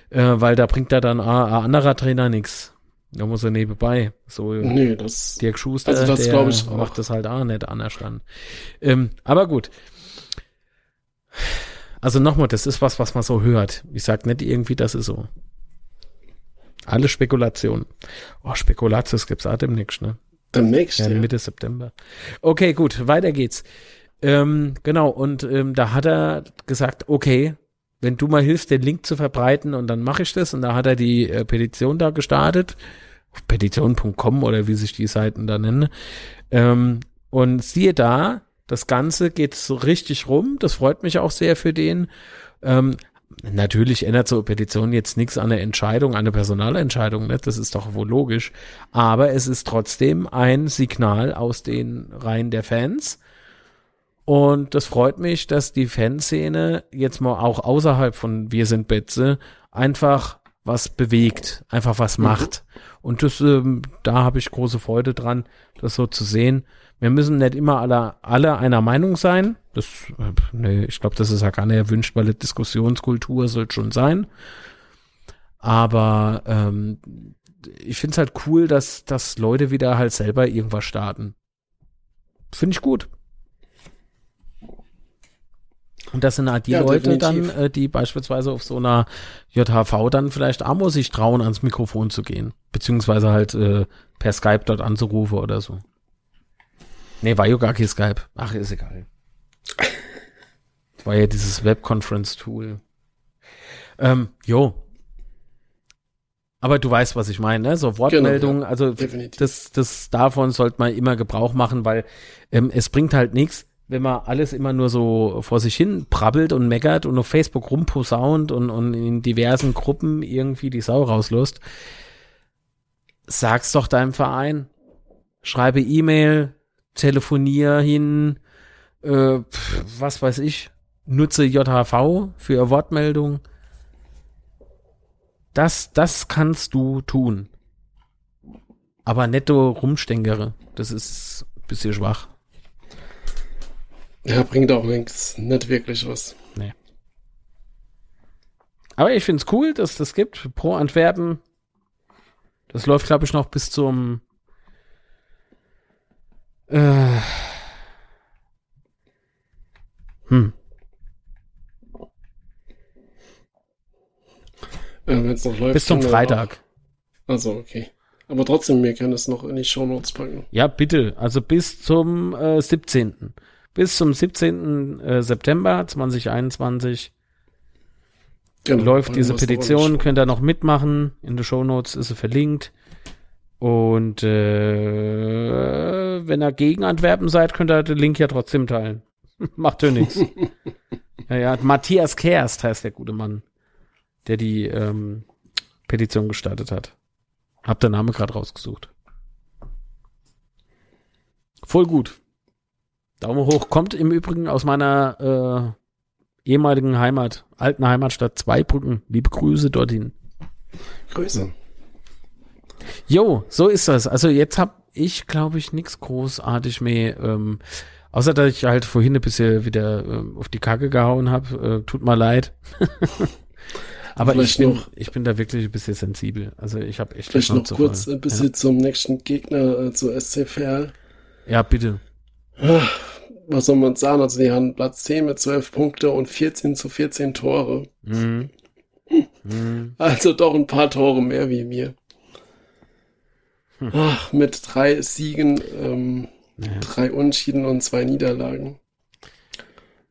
Äh, weil da bringt da dann ein anderer Trainer nichts. Da muss er nebenbei. So nee, das, Dirk Schuster, also das der ich auch. macht das halt auch nicht anders ran. Ähm, aber gut. Also nochmal, das ist was, was man so hört. Ich sag nicht irgendwie, das ist so. Alle Spekulation. Oh, Spekulatius gibt's auch demnächst, ne? Demnächst, ja. Mitte September. Okay, gut, weiter geht's. Ähm, genau, und ähm, da hat er gesagt, okay, wenn du mal hilfst, den Link zu verbreiten und dann mache ich das. Und da hat er die äh, Petition da gestartet. Petition.com oder wie sich die Seiten da nennen. Ähm, und siehe da, das Ganze geht so richtig rum. Das freut mich auch sehr für den. Ähm, natürlich ändert so eine Petition jetzt nichts an der Entscheidung, an der Personalentscheidung, ne? das ist doch wohl logisch. Aber es ist trotzdem ein Signal aus den Reihen der Fans. Und das freut mich, dass die Fanszene jetzt mal auch außerhalb von Wir sind Betze einfach was bewegt, einfach was mhm. macht. Und das, ähm, da habe ich große Freude dran, das so zu sehen. Wir müssen nicht immer alle, alle einer Meinung sein. Das, äh, nee, ich glaube, das ist ja gar nicht erwünscht, weil eine Diskussionskultur soll schon sein. Aber ähm, ich finde es halt cool, dass, dass Leute wieder halt selber irgendwas starten. Finde ich gut. Und das sind halt die ja, Leute definitiv. dann, äh, die beispielsweise auf so einer JHV dann vielleicht auch muss sich trauen, ans Mikrofon zu gehen. Beziehungsweise halt äh, per Skype dort anzurufen oder so. Nee, war ja gar kein Skype. Ach, ist egal. war ja dieses Webconference-Tool. Ähm, jo. Aber du weißt, was ich meine, ne? So Wortmeldungen, genau, ja. also Definitiv. das, das davon sollte man immer Gebrauch machen, weil ähm, es bringt halt nichts, wenn man alles immer nur so vor sich hin prabbelt und meckert und auf Facebook rumposaunt und, und in diversen Gruppen irgendwie die Sau rauslässt, sag's doch deinem Verein. Schreibe E-Mail, telefonier hin, äh, was weiß ich, nutze JHV für Wortmeldung. Das, das kannst du tun. Aber netto rumstängere, das ist bisschen schwach. Ja, bringt auch nichts, nicht wirklich was. Nee. Aber ich finde es cool, dass das gibt. Pro Antwerpen. Das läuft, glaube ich, noch bis zum äh, hm. Äh, Wenn es noch läuft. Bis zum Freitag. Also, okay. Aber trotzdem, wir können es noch in die Show Notes packen. Ja, bitte. Also bis zum äh, 17. Bis zum 17. Äh, September 2021 genau, läuft diese Petition. Könnt ihr noch mitmachen. In den Show Notes ist sie verlinkt. Und äh, wenn ihr gegen Antwerpen seid, könnt ihr den Link ja trotzdem teilen. Macht ja nichts. Ja, ja, Matthias Kerst heißt der gute Mann, der die ähm, Petition gestartet hat. Hab der Name gerade rausgesucht. Voll gut. Daumen hoch. Kommt im Übrigen aus meiner äh, ehemaligen Heimat, alten Heimatstadt Zweibrücken. Liebe Grüße dorthin. Grüße. Jo, so ist das. Also jetzt habe ich, glaube ich, nichts großartig mehr. Ähm, außer dass ich halt vorhin ein bisschen wieder ähm, auf die Kacke gehauen habe. Äh, tut mir leid. Aber ich bin, noch, ich bin da wirklich ein bisschen sensibel. Also ich habe echt Vielleicht noch kurz ein bisschen ja. zum nächsten Gegner, äh, zu SC Verl. Ja, bitte. Was soll man sagen? Also die haben Platz 10 mit 12 Punkte und 14 zu 14 Tore. Mhm. Mhm. Also doch ein paar Tore mehr wie mir. Hm. Ach, mit drei Siegen, ähm, ja. drei Unschieden und zwei Niederlagen.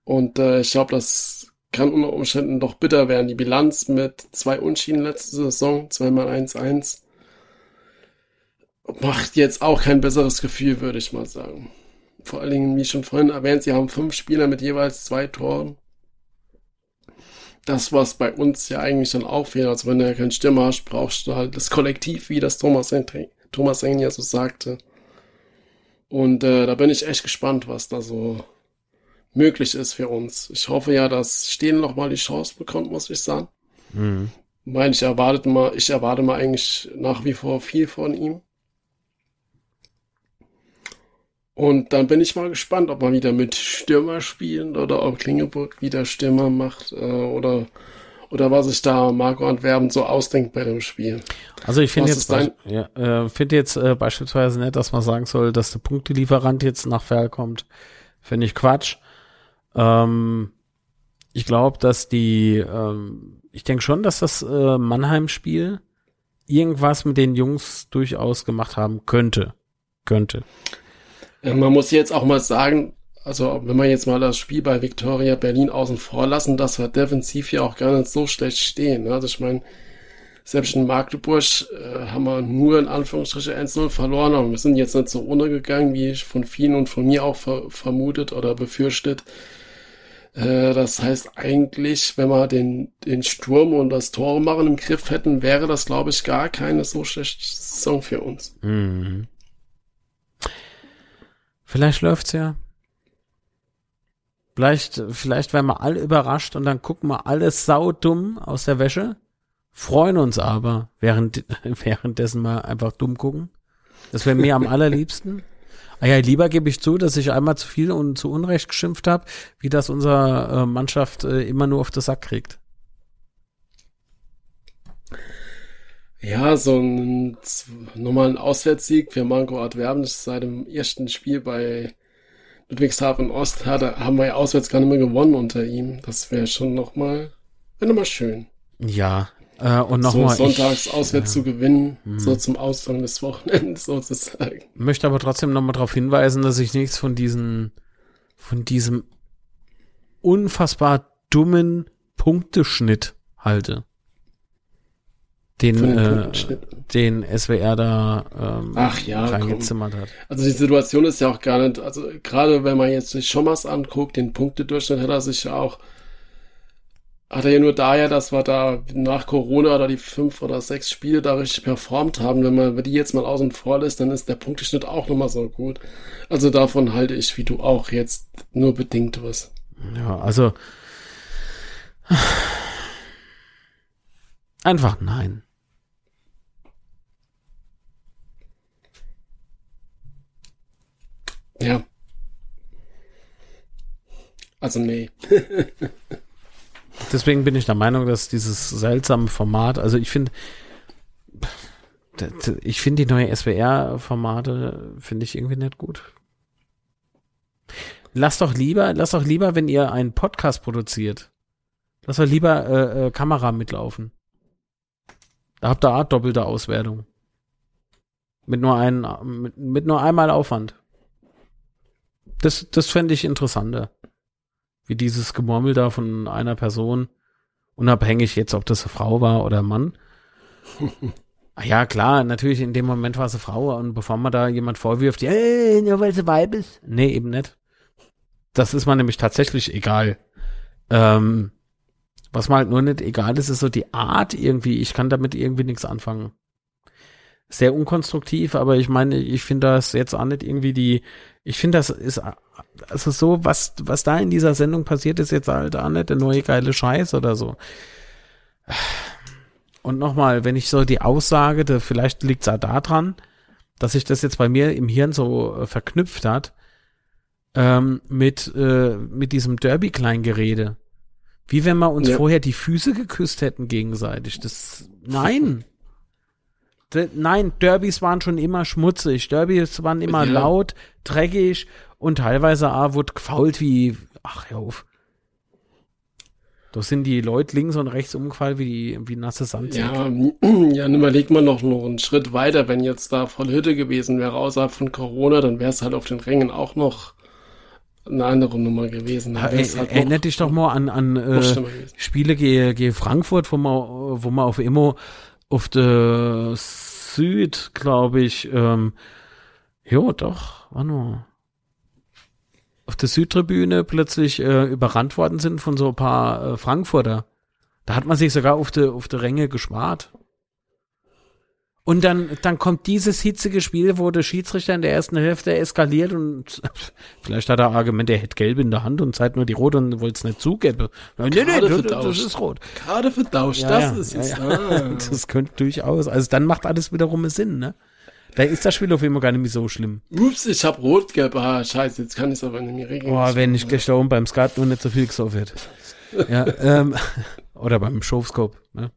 Und äh, ich glaube, das kann unter Umständen doch bitter werden. Die Bilanz mit zwei Unschieden letzte Saison, zweimal 1-1. macht jetzt auch kein besseres Gefühl, würde ich mal sagen. Vor allen Dingen, wie schon vorhin erwähnt, sie haben fünf Spieler mit jeweils zwei Toren. Das, was bei uns ja eigentlich dann auch fehlt, also wenn du ja keinen Stürmer hast, brauchst du halt das Kollektiv, wie das Thomas Henry, Thomas ja so sagte. Und äh, da bin ich echt gespannt, was da so möglich ist für uns. Ich hoffe ja, dass Stehen noch mal die Chance bekommt, muss ich sagen. Mhm. Weil ich erwarte mal, ich erwarte mal eigentlich nach wie vor viel von ihm. Und dann bin ich mal gespannt, ob man wieder mit Stürmer spielen oder ob Klingeburg wieder Stürmer macht äh, oder oder was sich da Marco Antwerpen so ausdenkt bei dem Spiel. Also ich finde jetzt, ja, äh, finde jetzt äh, beispielsweise nicht, dass man sagen soll, dass der Punktelieferant jetzt nach Ferl kommt. Finde ich Quatsch. Ähm, ich glaube, dass die, ähm, ich denke schon, dass das äh, Mannheim-Spiel irgendwas mit den Jungs durchaus gemacht haben könnte. Könnte. Äh, man muss jetzt auch mal sagen, also wenn wir jetzt mal das Spiel bei Victoria Berlin außen vor lassen, dass wir defensiv ja auch gar nicht so schlecht stehen. Ne? Also ich meine, selbst in Magdeburg äh, haben wir nur in Anführungsstrichen 1-0 verloren, aber wir sind jetzt nicht so untergegangen, wie ich von vielen und von mir auch ver vermutet oder befürchtet. Äh, das heißt eigentlich, wenn wir den, den Sturm und das Tor machen im Griff hätten, wäre das, glaube ich, gar keine so schlechte Saison für uns. Mhm. Vielleicht läuft's ja. Vielleicht, vielleicht werden wir alle überrascht und dann gucken wir alles saudumm aus der Wäsche, freuen uns aber, während, währenddessen mal einfach dumm gucken. Das wäre mir am allerliebsten. Ah ja, lieber gebe ich zu, dass ich einmal zu viel und zu Unrecht geschimpft habe, wie das unsere äh, Mannschaft äh, immer nur auf den Sack kriegt. Ja, so ein normalen Auswärtssieg für Manko Adverben seit dem ersten Spiel bei Ludwigshafen Ost hatte, haben wir ja auswärts gar nicht mehr gewonnen unter ihm. Das wäre schon nochmal, wäre nochmal schön. Ja, äh, und nochmal. So sonntags ich, auswärts ja. zu gewinnen, hm. so zum Ausgang des Wochenends sozusagen. Möchte aber trotzdem nochmal darauf hinweisen, dass ich nichts von diesen, von diesem unfassbar dummen Punkteschnitt halte den, äh, den SWR da ähm, Ach ja, reingezimmert komm. hat. Also die Situation ist ja auch gar nicht, also gerade wenn man jetzt sich Schommers anguckt, den Punktedurchschnitt hat er sich ja auch, hat er ja nur daher, dass wir da nach Corona oder die fünf oder sechs Spiele da richtig performt haben. Wenn man die jetzt mal außen vor lässt, dann ist der Punkteschnitt auch nochmal so gut. Also davon halte ich, wie du auch jetzt, nur bedingt was. Ja, also einfach nein. Ja. Also nee. Deswegen bin ich der Meinung, dass dieses seltsame Format, also ich finde, ich finde die neue SWR-Formate finde ich irgendwie nicht gut. Lass doch lieber, lass doch lieber, wenn ihr einen Podcast produziert, lass doch lieber äh, äh, Kamera mitlaufen. Da habt ihr Art doppelte Auswertung. Mit nur ein, mit, mit nur einmal Aufwand. Das, das fände ich interessanter. Wie dieses Gemurmel da von einer Person, unabhängig jetzt, ob das eine Frau war oder ein Mann. Ach ja, klar, natürlich in dem Moment war es eine Frau und bevor man da jemand vorwirft, ey, nur weil sie Weib ist. Nee, eben nicht. Das ist man nämlich tatsächlich egal. Ähm, was mal halt nur nicht egal ist, ist so die Art irgendwie. Ich kann damit irgendwie nichts anfangen sehr unkonstruktiv, aber ich meine, ich finde das jetzt auch nicht irgendwie die, ich finde das ist, also so, was, was da in dieser Sendung passiert ist jetzt halt auch nicht der neue geile Scheiß oder so. Und nochmal, wenn ich so die Aussage, da, vielleicht liegt es auch daran, dass sich das jetzt bei mir im Hirn so äh, verknüpft hat, ähm, mit, äh, mit diesem Derby-Kleingerede. Wie wenn wir uns ja. vorher die Füße geküsst hätten gegenseitig. Das, nein. Nein, Derbys waren schon immer schmutzig. Derbys waren immer ja. laut, dreckig und teilweise auch wurde gefault wie, ach ja auf. Da sind die Leute links und rechts umgefallen wie, wie nasse Sand. Ja, ja, dann überlegt man noch, noch einen Schritt weiter. Wenn jetzt da voll Hütte gewesen wäre, außerhalb von Corona, dann wäre es halt auf den Rängen auch noch eine andere Nummer gewesen. Ja, halt erinnert dich doch mal an, an äh, Spiele gegen, gegen Frankfurt, wo man, wo man auf Immo auf der Süd, glaube ich, ähm, jo, doch, warte mal. Auf der Südtribüne plötzlich äh, überrannt worden sind von so ein paar äh, Frankfurter. Da hat man sich sogar auf der auf der Ränge gespart. Und dann, dann kommt dieses hitzige Spiel, wo der Schiedsrichter in der ersten Hälfte eskaliert und vielleicht hat er Argument, er hätte gelb in der Hand und zeigt nur die rot und wollte es nicht zugeben. Nee, nee, das, das, ist rot. Gerade vertauscht, ja, das ja, ist es. Ja, ah. Das könnte durchaus. Also dann macht alles wiederum Sinn, ne? Da ist das Spiel auf jeden Fall gar nicht mehr so schlimm. Ups, ich hab rot gelb. Ah, scheiße, jetzt kann ich es aber nicht mehr regeln. Boah, wenn ich gleich da oben beim Skat nur nicht so viel gesoffen wird. ja, ähm, oder beim Showscope, ne?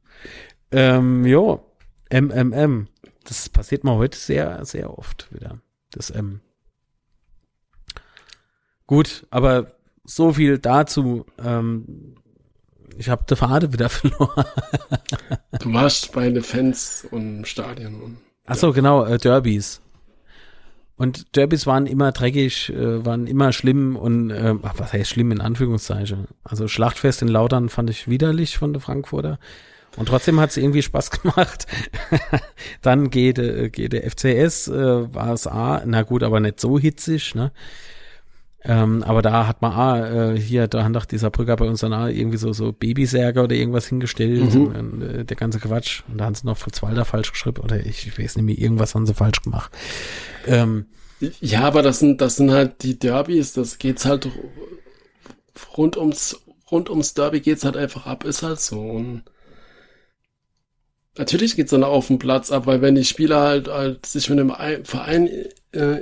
Ähm, jo, MMM. Das passiert mal heute sehr, sehr oft wieder. Das M. Gut, aber so viel dazu. Ähm, ich habe die Fahne wieder verloren. du warst bei den Fans und im Stadion. Und, Ach so, genau, äh, Derbys. Und Derbys waren immer dreckig, äh, waren immer schlimm und äh, was heißt schlimm in Anführungszeichen. Also Schlachtfest in Lautern fand ich widerlich von der Frankfurter. Und trotzdem hat es irgendwie Spaß gemacht. Dann geht, geht der FCS, äh, war es A, na gut, aber nicht so hitzig, ne? Ähm, aber da hat man A, äh, hier, da hat doch dieser Brücker bei uns dann A, irgendwie so, so Babysärger oder irgendwas hingestellt, mhm. und, äh, der ganze Quatsch. Und da haben sie noch Volkswalder falsch geschrieben oder ich, ich weiß nicht mehr, irgendwas haben sie falsch gemacht. Ähm, ja, aber das sind, das sind halt die Derbys, das geht's halt rund ums, rund ums Derby geht's halt einfach ab, ist halt so. Und Natürlich geht's dann auf den Platz ab, weil wenn die Spieler halt, halt sich mit einem Verein äh,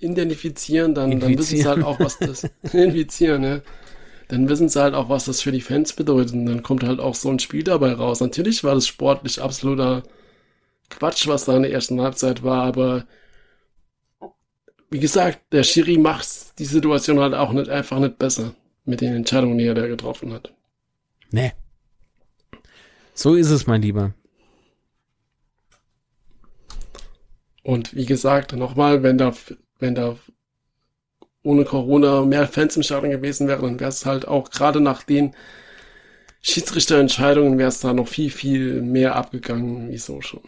identifizieren, dann, dann wissen sie halt auch, was das infizieren, ja. Dann wissen sie halt auch, was das für die Fans bedeutet. Und dann kommt halt auch so ein Spiel dabei raus. Natürlich war das sportlich absoluter Quatsch, was da in der ersten Halbzeit war, aber wie gesagt, der Schiri macht die Situation halt auch nicht einfach nicht besser mit den Entscheidungen, die er da getroffen hat. Nee, so ist es, mein Lieber. Und wie gesagt, nochmal, wenn da, wenn da ohne Corona mehr Fans im Stadion gewesen wären, dann wäre es halt auch gerade nach den Schiedsrichterentscheidungen wäre es da noch viel, viel mehr abgegangen, wieso schon.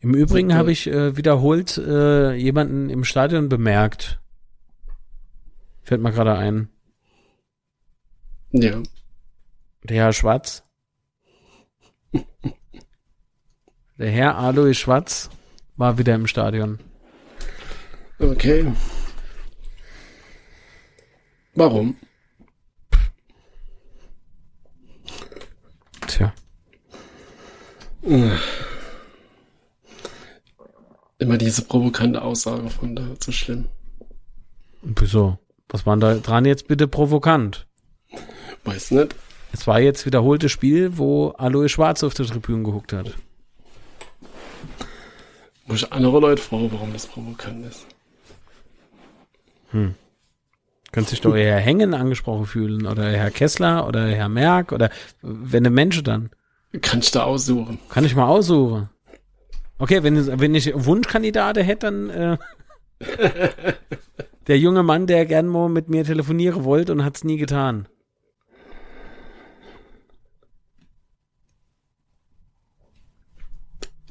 Im Übrigen habe ich äh, wiederholt äh, jemanden im Stadion bemerkt. Fällt mir gerade ein. Ja. Der Herr Schwarz. Der Herr Alois Schwarz war wieder im Stadion. Okay. Warum? Tja. Immer diese provokante Aussage von da, so schlimm. Wieso? Was war da dran jetzt bitte provokant? Weiß nicht. Es war jetzt wiederholtes Spiel, wo Alois Schwarz auf der Tribüne gehuckt hat. Muss ich andere Leute fragen, warum das provokant ist. Hm. Könnte sich doch Herr Hängen angesprochen fühlen oder Herr Kessler oder Herr Merck oder wenn eine Mensch dann. Kann ich da aussuchen. Kann ich mal aussuchen. Okay, wenn, wenn ich Wunschkandidate hätte, dann äh, der junge Mann, der gern mal mit mir telefonieren wollte und hat es nie getan.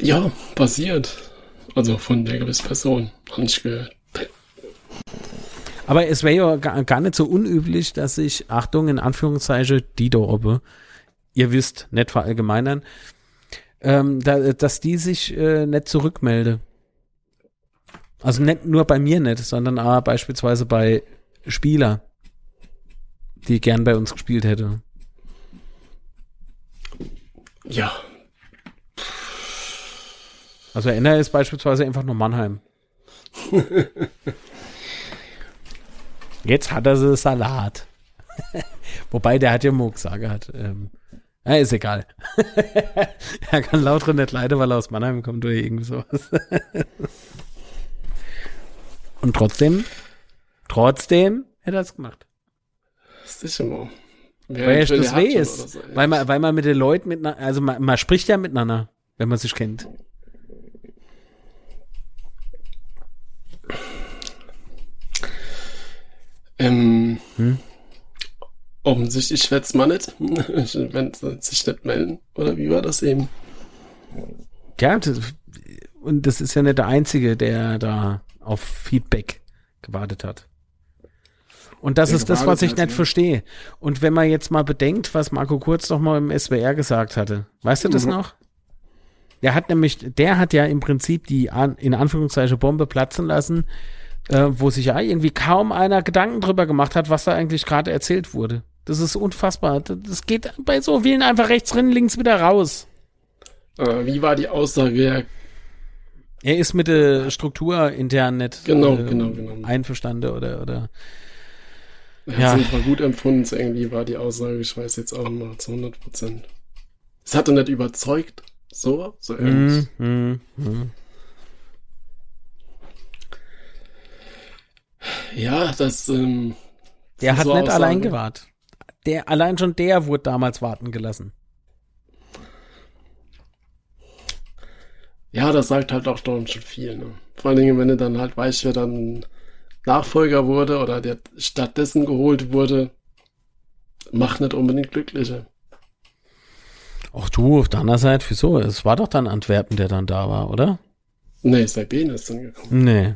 Ja, passiert. Also von der gewissen Person. Habe ich gehört. Aber es wäre ja gar nicht so unüblich, dass ich, Achtung, in Anführungszeichen, die da oben, ihr wisst, nicht verallgemeinern, ähm, da, dass die sich äh, nicht zurückmelde. Also nicht nur bei mir nicht, sondern auch beispielsweise bei Spieler, die gern bei uns gespielt hätte. Ja, also Enna ist beispielsweise einfach nur Mannheim. Jetzt hat er so Salat. Wobei, der hat ja Muck gesagt. Ähm, ja, ist egal. er kann Lautre nicht leiden, weil er aus Mannheim kommt oder irgendwie sowas. Und trotzdem, trotzdem hätte er es gemacht. Das ist immer. Weil er das weh ist. So, weil, man, weil man mit den Leuten miteinander, also man, man spricht ja miteinander, wenn man sich kennt. Ähm, hm? Offensichtlich schwätzt man nicht, wenn sie sich nicht melden. Oder wie war das eben? Ja, das, und das ist ja nicht der Einzige, der da auf Feedback gewartet hat. Und das Der ist das, was ich nicht ja. verstehe. Und wenn man jetzt mal bedenkt, was Marco Kurz noch mal im SWR gesagt hatte, weißt du das Mhm. noch? Der hat nämlich, der hat ja im Prinzip die an, in Anführungszeichen Bombe platzen lassen, äh, wo sich ja irgendwie kaum einer Gedanken drüber gemacht hat, was da eigentlich gerade erzählt wurde. Das ist unfassbar. Das geht bei so vielen einfach rechts drin, links wieder raus. Äh, wie war die Aussage? Ja, Er ist mit der Struktur intern nicht Genau, äh, genau, genau. einverstanden oder, oder er Ja. hat es mal gut empfunden, so irgendwie war die Aussage, ich weiß jetzt auch noch zu 100 Prozent. Es hat er nicht überzeugt, so, so ähnlich. Mm, mm, mm. Ja, das, ähm, Der hat so nicht Aussagen. allein gewartet. Der, allein schon der wurde damals warten gelassen. ja, das sagt halt auch schon schon viel, ne? Vor allen Dingen, wenn du dann halt weißt, wer dann Nachfolger wurde oder der stattdessen geholt wurde, macht nicht unbedingt glücklicher. Ach du, auf der anderen Seite, wieso? Es war doch dann Antwerpen, der dann da war, oder? Nee, Sabine ist dann gekommen. Nee.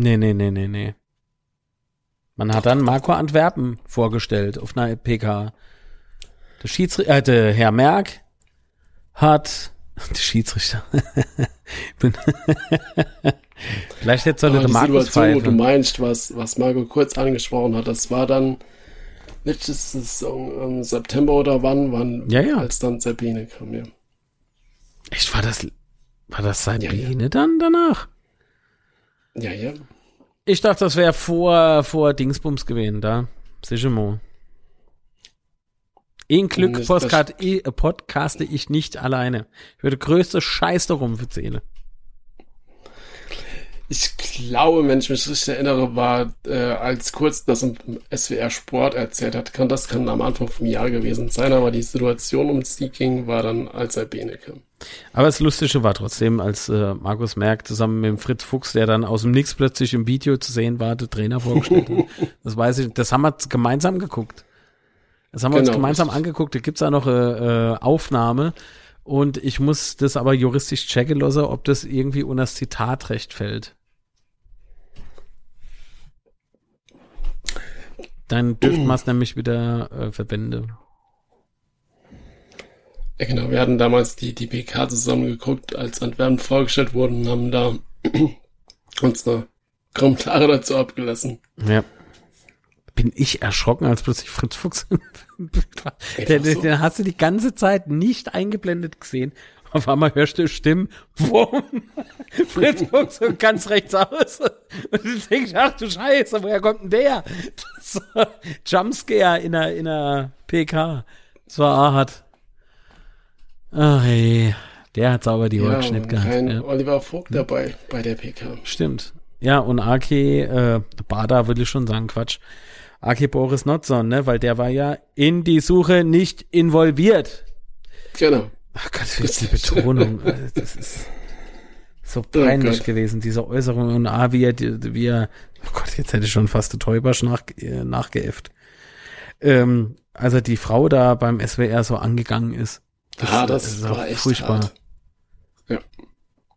Nee, nee, nee, nee, nee. Man hat dann Marco Antwerpen vorgestellt auf einer PK. Der Schiedsrichter, äh, der Herr Merck hat, der Schiedsrichter. Vielleicht jetzt sollte der Markus Situation, du meinst, was, was Marco kurz angesprochen hat, das war dann letzte Saison im September oder wann, wann Ja, ja. als dann Sabine kam, ja. Echt, war das, war das Ja, Sabine dann danach? Ja, ja. Ich dachte, das wäre vor, vor Dingsbums gewesen, da. Sichermo. In Glück Podcast, ich, äh, podcaste ich nicht alleine. Ich würde größte Scheiß darum erzählen. Ich glaube, wenn ich mich richtig erinnere, war, äh, als kurz das im SWR Sport erzählt hat, kann das kann am Anfang vom Jahr gewesen sein, aber die Situation um sie ging, war dann als Sabine kam. Aber das Lustige war trotzdem, als äh, Markus Merck zusammen mit dem Fritz Fuchs, der dann aus dem Nix plötzlich im Video zu sehen war, der Trainer vorgestellt hat. Das weiß ich, das haben wir gemeinsam geguckt. Das haben wir uns Genau, gemeinsam richtig. angeguckt. Da gibt's da noch eine äh, Aufnahme. Und ich muss das aber juristisch checken lassen, ob das irgendwie unter das Zitatrecht fällt. Dann dürften wir es nämlich wieder äh, verwenden. Ja, genau, wir hatten damals die, die PK zusammen geguckt, als Antwerpen vorgestellt wurden und haben da unsere Kommentare dazu abgelassen. Ja. Bin ich erschrocken, als plötzlich Fritz Fuchs im Bild war. Einfach Den, den hast du die ganze Zeit nicht eingeblendet gesehen. Auf einmal hörst du Stimmen. Wumm. Fritz Fuchs und ganz rechts aus. Und du denkst, ach du Scheiße, woher kommt denn der? Das Jumpscare in einer, in einer PK. Das war hart. Ach ey, der hat sauber die Ja, Holzschnitt und gehabt. kein Ja. Oliver Vogt dabei bei der PK. Stimmt. Ja, und Aki, äh, Bada will ich schon sagen, Quatsch. Aki Boris Notzon, ne, weil der war ja in die Suche nicht involviert. Genau. Ach Gott, wie ist die Betonung. äh, Das ist so peinlich Gott. gewesen, diese Äußerung. Und ah, wie er, wie er, oh Gott, jetzt hätte ich schon fast Täubersch nach, äh, nachgeäfft. Ähm, also die Frau da beim SWR so angegangen ist. ah, das, ist auch war echt furchtbar. hart.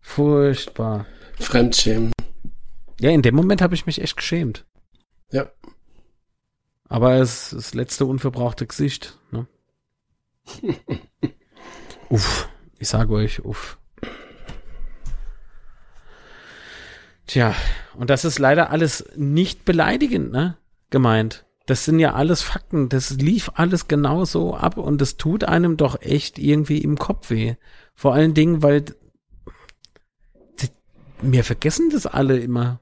Furchtbar. Fremdschämen. Ja, in dem Moment habe ich mich echt geschämt. Ja. Aber es ist das letzte unverbrauchte Gesicht. Ne? uff, ich sage euch, uff. Tja, und das ist leider alles nicht beleidigend, ne? Gemeint. Das sind ja alles Fakten. Das lief alles genau so ab und das tut einem doch echt irgendwie im Kopf weh. Vor allen Dingen, weil wir vergessen das alle immer.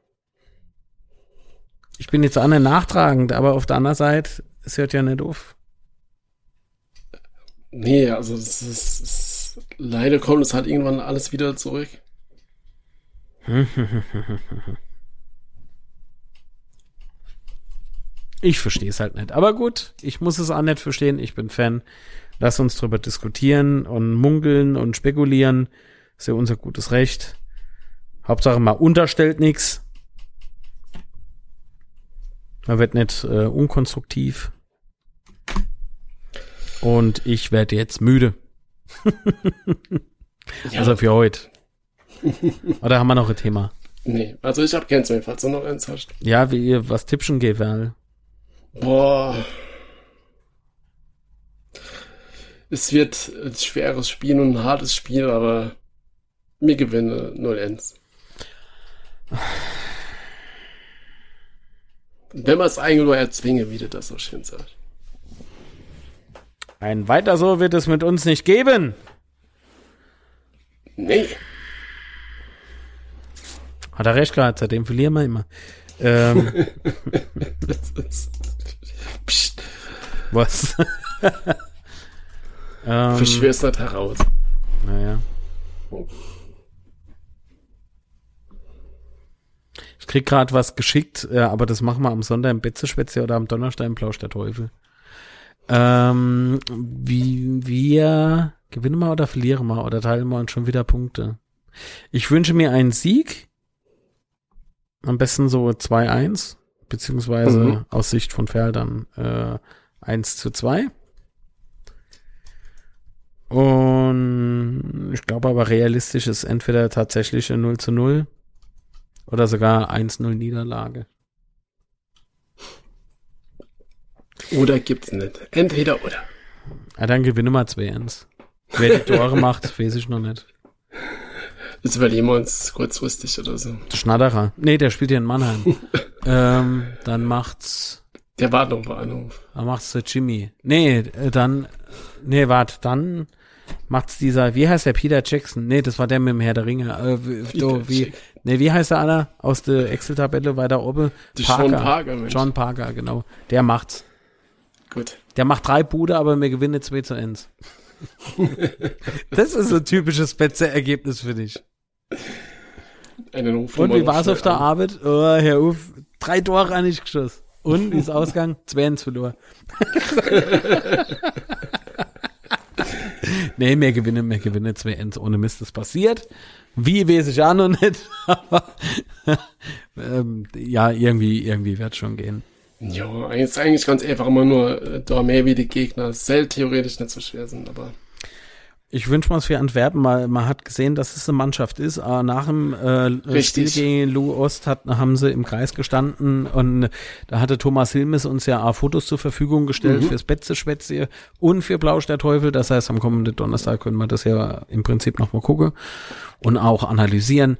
Ich bin jetzt nicht nachtragend, aber auf der anderen Seite, es hört ja nicht auf. Nee, also es ist, es, leider kommt es halt irgendwann alles wieder zurück. Ich verstehe es halt nicht. Aber gut, ich muss es auch nicht verstehen. Ich bin Fan. Lass uns drüber diskutieren und munkeln und spekulieren. Ist ja unser gutes Recht. Hauptsache mal unterstellt nichts. Man wird nicht äh, unkonstruktiv. Und ich werde jetzt müde. ja. Also für heute. Oder haben wir noch ein Thema? Nee, also ich hab keins mehr, falls du noch eins hast. Ja, wie ihr was tippschen geht, weil. Boah. Es wird ein schweres Spiel und ein hartes Spiel, aber mir gewinne 0-1. Wenn man es eigentlich nur erzwinge, wie du das so schön sagst. Ein weiter so wird es mit uns nicht geben. Nee. Hat er recht gehabt, seitdem verlieren wir immer. Ähm, Psst. Was? ähm, Verschwör's nicht heraus. Naja. Ich krieg gerade was geschickt, ja, aber das machen wir am Sonntag im Betzespätzle oder am Donnerstag im Plausch der Teufel. Ähm, wie wir gewinnen wir oder verlieren wir oder teilen wir uns schon wieder Punkte? Ich wünsche mir einen Sieg. Am besten so 2-1, beziehungsweise mhm. aus Sicht von Ferl dann äh, 1 zu 2. Und ich glaube aber realistisch ist entweder tatsächlich ein 0 zu 0 oder sogar 1-0 Niederlage. Oder gibt's nicht. Entweder oder. Ja, dann gewinne mal 2-1. Wer die Tore macht, weiß ich noch nicht. Das überlegen wir uns kurzfristig oder so. Der Schnatterer. Nee, der spielt hier in Mannheim. ähm, dann macht's. Der war noch Bahnhof. Dann macht's der Jimmy. Nee, äh, dann. Nee, warte, dann macht's dieser, wie heißt der Peter Jackson? Nee, das war der mit dem Herr der Ringe. Äh, wie, do, wie, nee, wie heißt der Anna aus der Excel-Tabelle weiter oben? Parker. John Parker, Mensch. John Parker, genau. Der macht's. Gut. Der macht drei Bude, aber wir gewinnen 2 zu 1. das ist so ein typisches Betze-Ergebnis für dich. Und wie war es auf der Arbeit? Oh, Herr Uff, drei Tore an nicht geschossen. Und wie ist Ausgang? 2-1 verloren. nee, mehr gewinnen, mehr gewinnen, 2-1 ohne Mist, das passiert. Wie weiß ich auch noch nicht, aber ähm, ja, irgendwie, irgendwie wird schon gehen. Ja, ist eigentlich ganz einfach immer nur äh, da mehr wie die Gegner. Soll theoretisch nicht so schwer sind, aber. Ich wünsche mal für Antwerpen, mal, man hat gesehen, dass es eine Mannschaft ist. Aber nach dem äh, Spiel gegen Lou Ost hat, haben sie im Kreis gestanden und da hatte Thomas Hilmes uns ja auch Fotos zur Verfügung gestellt mhm. fürs Betze-Schwätze und für Blausch der Teufel. Das heißt, am kommenden Donnerstag können wir das ja im Prinzip nochmal gucken und auch analysieren.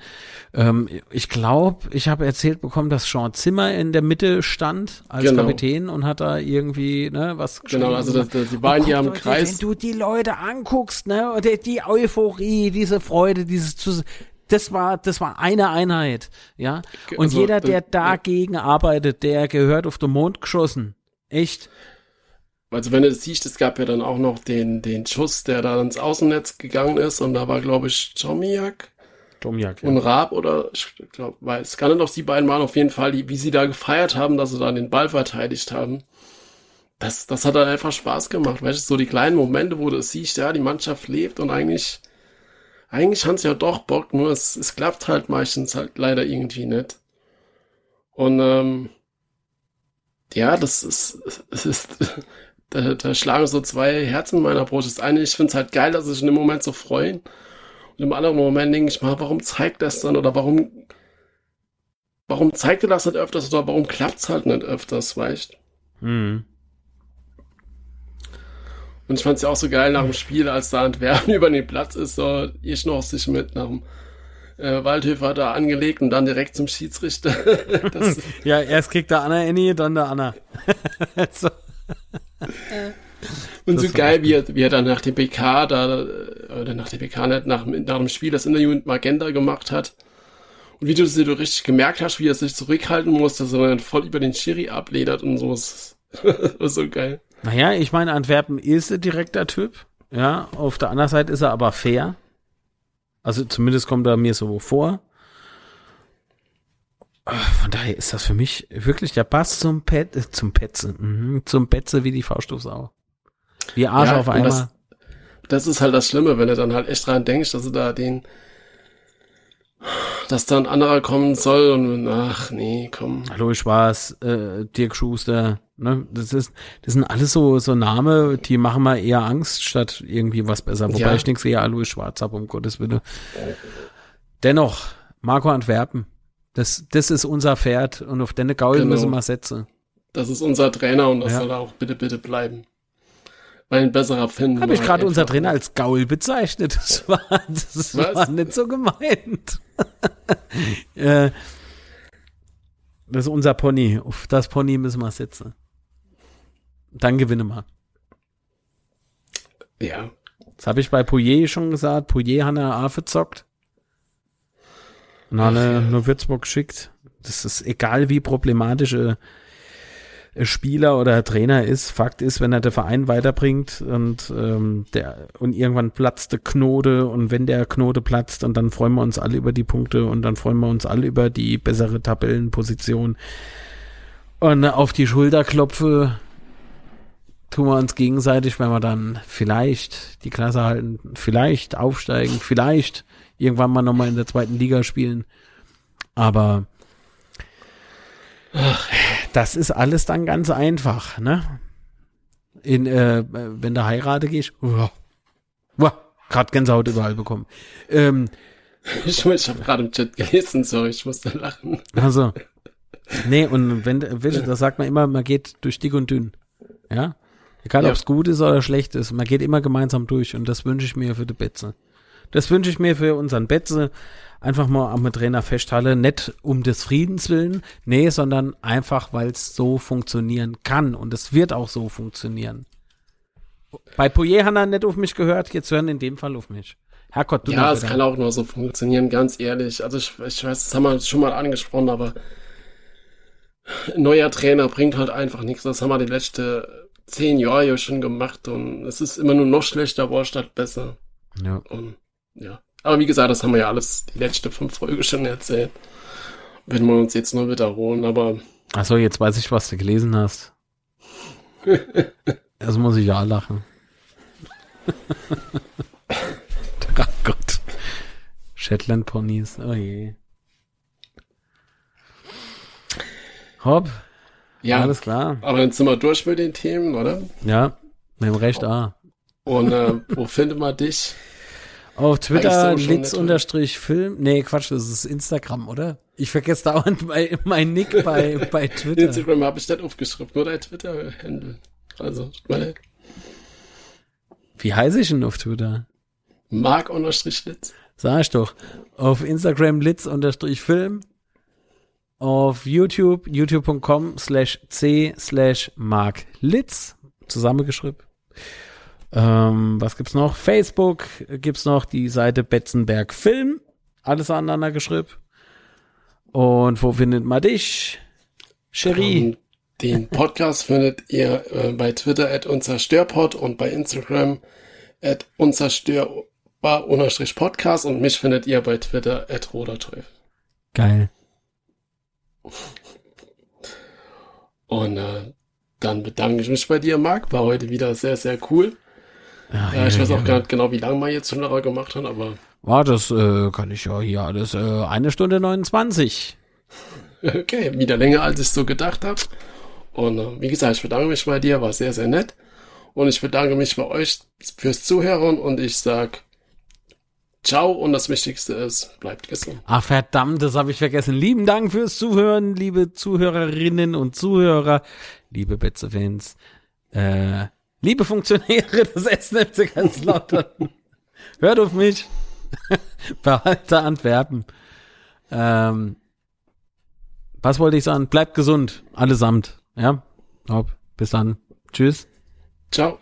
Ähm, ich glaube, ich habe erzählt bekommen, dass Sean Zimmer in der Mitte stand als genau. Kapitän und hat da irgendwie ne, was Genau, also das, das, die beiden, die am Kreis. Wenn du die Leute anguckst, ne, die, die Euphorie, diese Freude, dieses zu das war, das war eine Einheit, ja. Und also, jeder, der dagegen ja. arbeitet, der gehört auf den Mond geschossen. Echt. Also wenn du das siehst, es gab ja dann auch noch den, den Schuss, der da ins Außennetz gegangen ist und da war, glaube ich, Tomiak Domiak, ja. und Raab oder ich glaube, weiß, kann doch die beiden waren auf jeden Fall, die, wie sie da gefeiert haben, dass sie dann den Ball verteidigt haben. Das, das hat dann einfach Spaß gemacht, weißt du, so die kleinen Momente, wo du siehst, ja, die Mannschaft lebt und eigentlich, eigentlich haben sie ja doch Bock, nur es, es klappt halt meistens halt leider irgendwie nicht. Und ähm, ja, das ist, es ist, da, da schlagen so zwei Herzen in meiner Brust. Das eine, ich finde es halt geil, dass sich in dem Moment so freuen. Und im anderen Moment denke ich mal, warum zeigt das dann oder warum, warum zeigt er das nicht öfters oder warum klappt es halt nicht öfters, weißt mhm. Und ich fand es ja auch so geil nach dem Spiel, als da Antwerpen über den Platz ist, so ich noch sich mit nach dem äh, Waldhöfer da angelegt und dann direkt zum Schiedsrichter. ja, erst kriegt der Anna Annie, dann der Anna. so. Und das so geil, wie er, wie er dann nach dem PK da, oder nach dem PK nicht, nach, nach dem Spiel das Interview mit Magenta gemacht hat. Und wie du es dir richtig gemerkt hast, wie er sich zurückhalten muss, dass er dann voll über den Schiri abledert und so. Das ist so geil. Naja, ich meine, Antwerpen ist ein direkter Typ. Ja, auf der anderen Seite ist er aber fair. Also zumindest kommt er mir so vor. Von daher ist das für mich wirklich der Pass zum Pet, äh, zum Petze, mhm, zum Petze wie die Fauststoffsau. Wie Arsch ja, auf einmal. Das, das, ist halt das Schlimme, wenn du dann halt echt dran denkst, dass du da den, dass da ein anderer kommen soll und ach nee, komm. Hallo Spaß, äh, Dirk Schuster, ne? Das ist, das sind alles so, so Name, die machen mal eher Angst, statt irgendwie was besser. Wobei Ja. ich nichts eher Alois Schwarz hab, um Gottes Willen. Dennoch, Marco Antwerpen. Das, das ist unser Pferd und auf deine Gaul Genau. müssen wir setzen. Das ist unser Trainer und das Ja. soll er auch bitte, bitte bleiben. Weil ein besserer finden. Habe ich gerade unser Trainer als Gaul bezeichnet. Das war, das Was? war nicht so gemeint. äh, das ist unser Pony. Auf das Pony müssen wir setzen. Dann gewinnen wir. Ja, Das habe ich bei Pouillet schon gesagt. Pouillet hat eine Affe zockt. Und hat eine ja. nur Würzburg geschickt. Das ist egal, wie problematisch äh, Spieler oder Trainer ist. Fakt ist, wenn er den Verein weiterbringt und ähm, der und irgendwann platzt der Knote und wenn der Knote platzt und dann freuen wir uns alle über die Punkte und dann freuen wir uns alle über die bessere Tabellenposition und auf die Schulter klopfe tun wir uns gegenseitig, wenn wir dann vielleicht die Klasse halten, vielleicht aufsteigen, vielleicht irgendwann mal nochmal in der zweiten Liga spielen. Aber das ist alles dann ganz einfach, ne? In, äh, wenn du heirate gehst, uah, uah, grad Gänsehaut überall bekommen. Ähm, ich, ich habe gerade im Chat gelesen, sorry, ich musste lachen. Also, nee, und wenn, du, das sagt man immer, man geht durch dick und dünn. Ja? Egal, Ja. ob es gut ist oder schlecht ist, man geht immer gemeinsam durch und das wünsche ich mir für die Betze. Das wünsche ich mir für unseren Betze. Einfach mal am Trainer festhalten, nicht um des Friedens willen, nee, sondern einfach, weil es so funktionieren kann und es wird auch so funktionieren. Bei Pouillet hat er nicht auf mich gehört, jetzt hören in dem Fall auf mich. Herrgott, du Ja, es kann auch nur so funktionieren, ganz ehrlich. Also ich, ich weiß, das haben wir schon mal angesprochen, aber neuer Trainer bringt halt einfach nichts. Das haben wir die letzten zehn Jahre ja schon gemacht und es ist immer nur noch schlechter, war statt besser. ja. Und ja. Aber wie gesagt, das haben wir ja alles die letzten fünf Folgen schon erzählt. Werden wir uns jetzt nur wiederholen, aber Achso, jetzt weiß ich, was du gelesen hast. Das muss ich ja lachen. Ach Gott. Shetland Ponys, oh je. Hopp, ja, alles klar. aber dann sind wir durch mit den Themen, oder? Ja, mit dem Recht A. Und äh, wo findet man dich? Auf Twitter Bei Social Litz unterstrich Film. Nee, Quatsch, das ist Instagram, oder? Ich vergesse dauernd mein, mein Nick bei, bei Twitter. Instagram habe ich nicht aufgeschrieben, nur dein Twitter-Handle. Also, leid. Wie heiße ich denn auf Twitter? Mark unterstrich Litz. Sag ich doch. Auf Instagram litz unterstrich Film. Auf YouTube, youtube.com slash c slash Mark Litz. Zusammengeschrieben. Ähm, was gibt's noch? Facebook gibt's noch die Seite Betzenberg Film. Alles aneinander geschrieben. Und wo findet man dich? Cherie. Und den Podcast findet ihr äh, bei Twitter at unzerstörpod und bei Instagram at unzerstörbar-podcast und mich findet ihr bei Twitter at roderteufel. Geil. Und äh, dann bedanke ich mich bei dir, Marc. War heute wieder sehr, sehr cool. Ja, Ja, ich weiß auch gar nicht genau, wie lange wir jetzt schon darüber gemacht haben, aber War das, äh, kann ich ja hier alles, äh, eine Stunde 29. okay, wieder länger, als ich so gedacht habe. Und äh, wie gesagt, ich bedanke mich bei dir, war sehr, sehr nett. Und ich bedanke mich bei euch fürs Zuhören und ich sag ciao und das Wichtigste ist, bleibt gesund. Ach verdammt, das habe ich vergessen. Lieben Dank fürs Zuhören, liebe Zuhörerinnen und Zuhörer, liebe Betze-Fans, äh, liebe Funktionäre des SNFC Kaiserslautern. Hört auf mich. Behalte Antwerpen. Ähm, was wollte ich sagen? Bleibt gesund, allesamt. Ja, Hopp. bis dann. Tschüss. Ciao.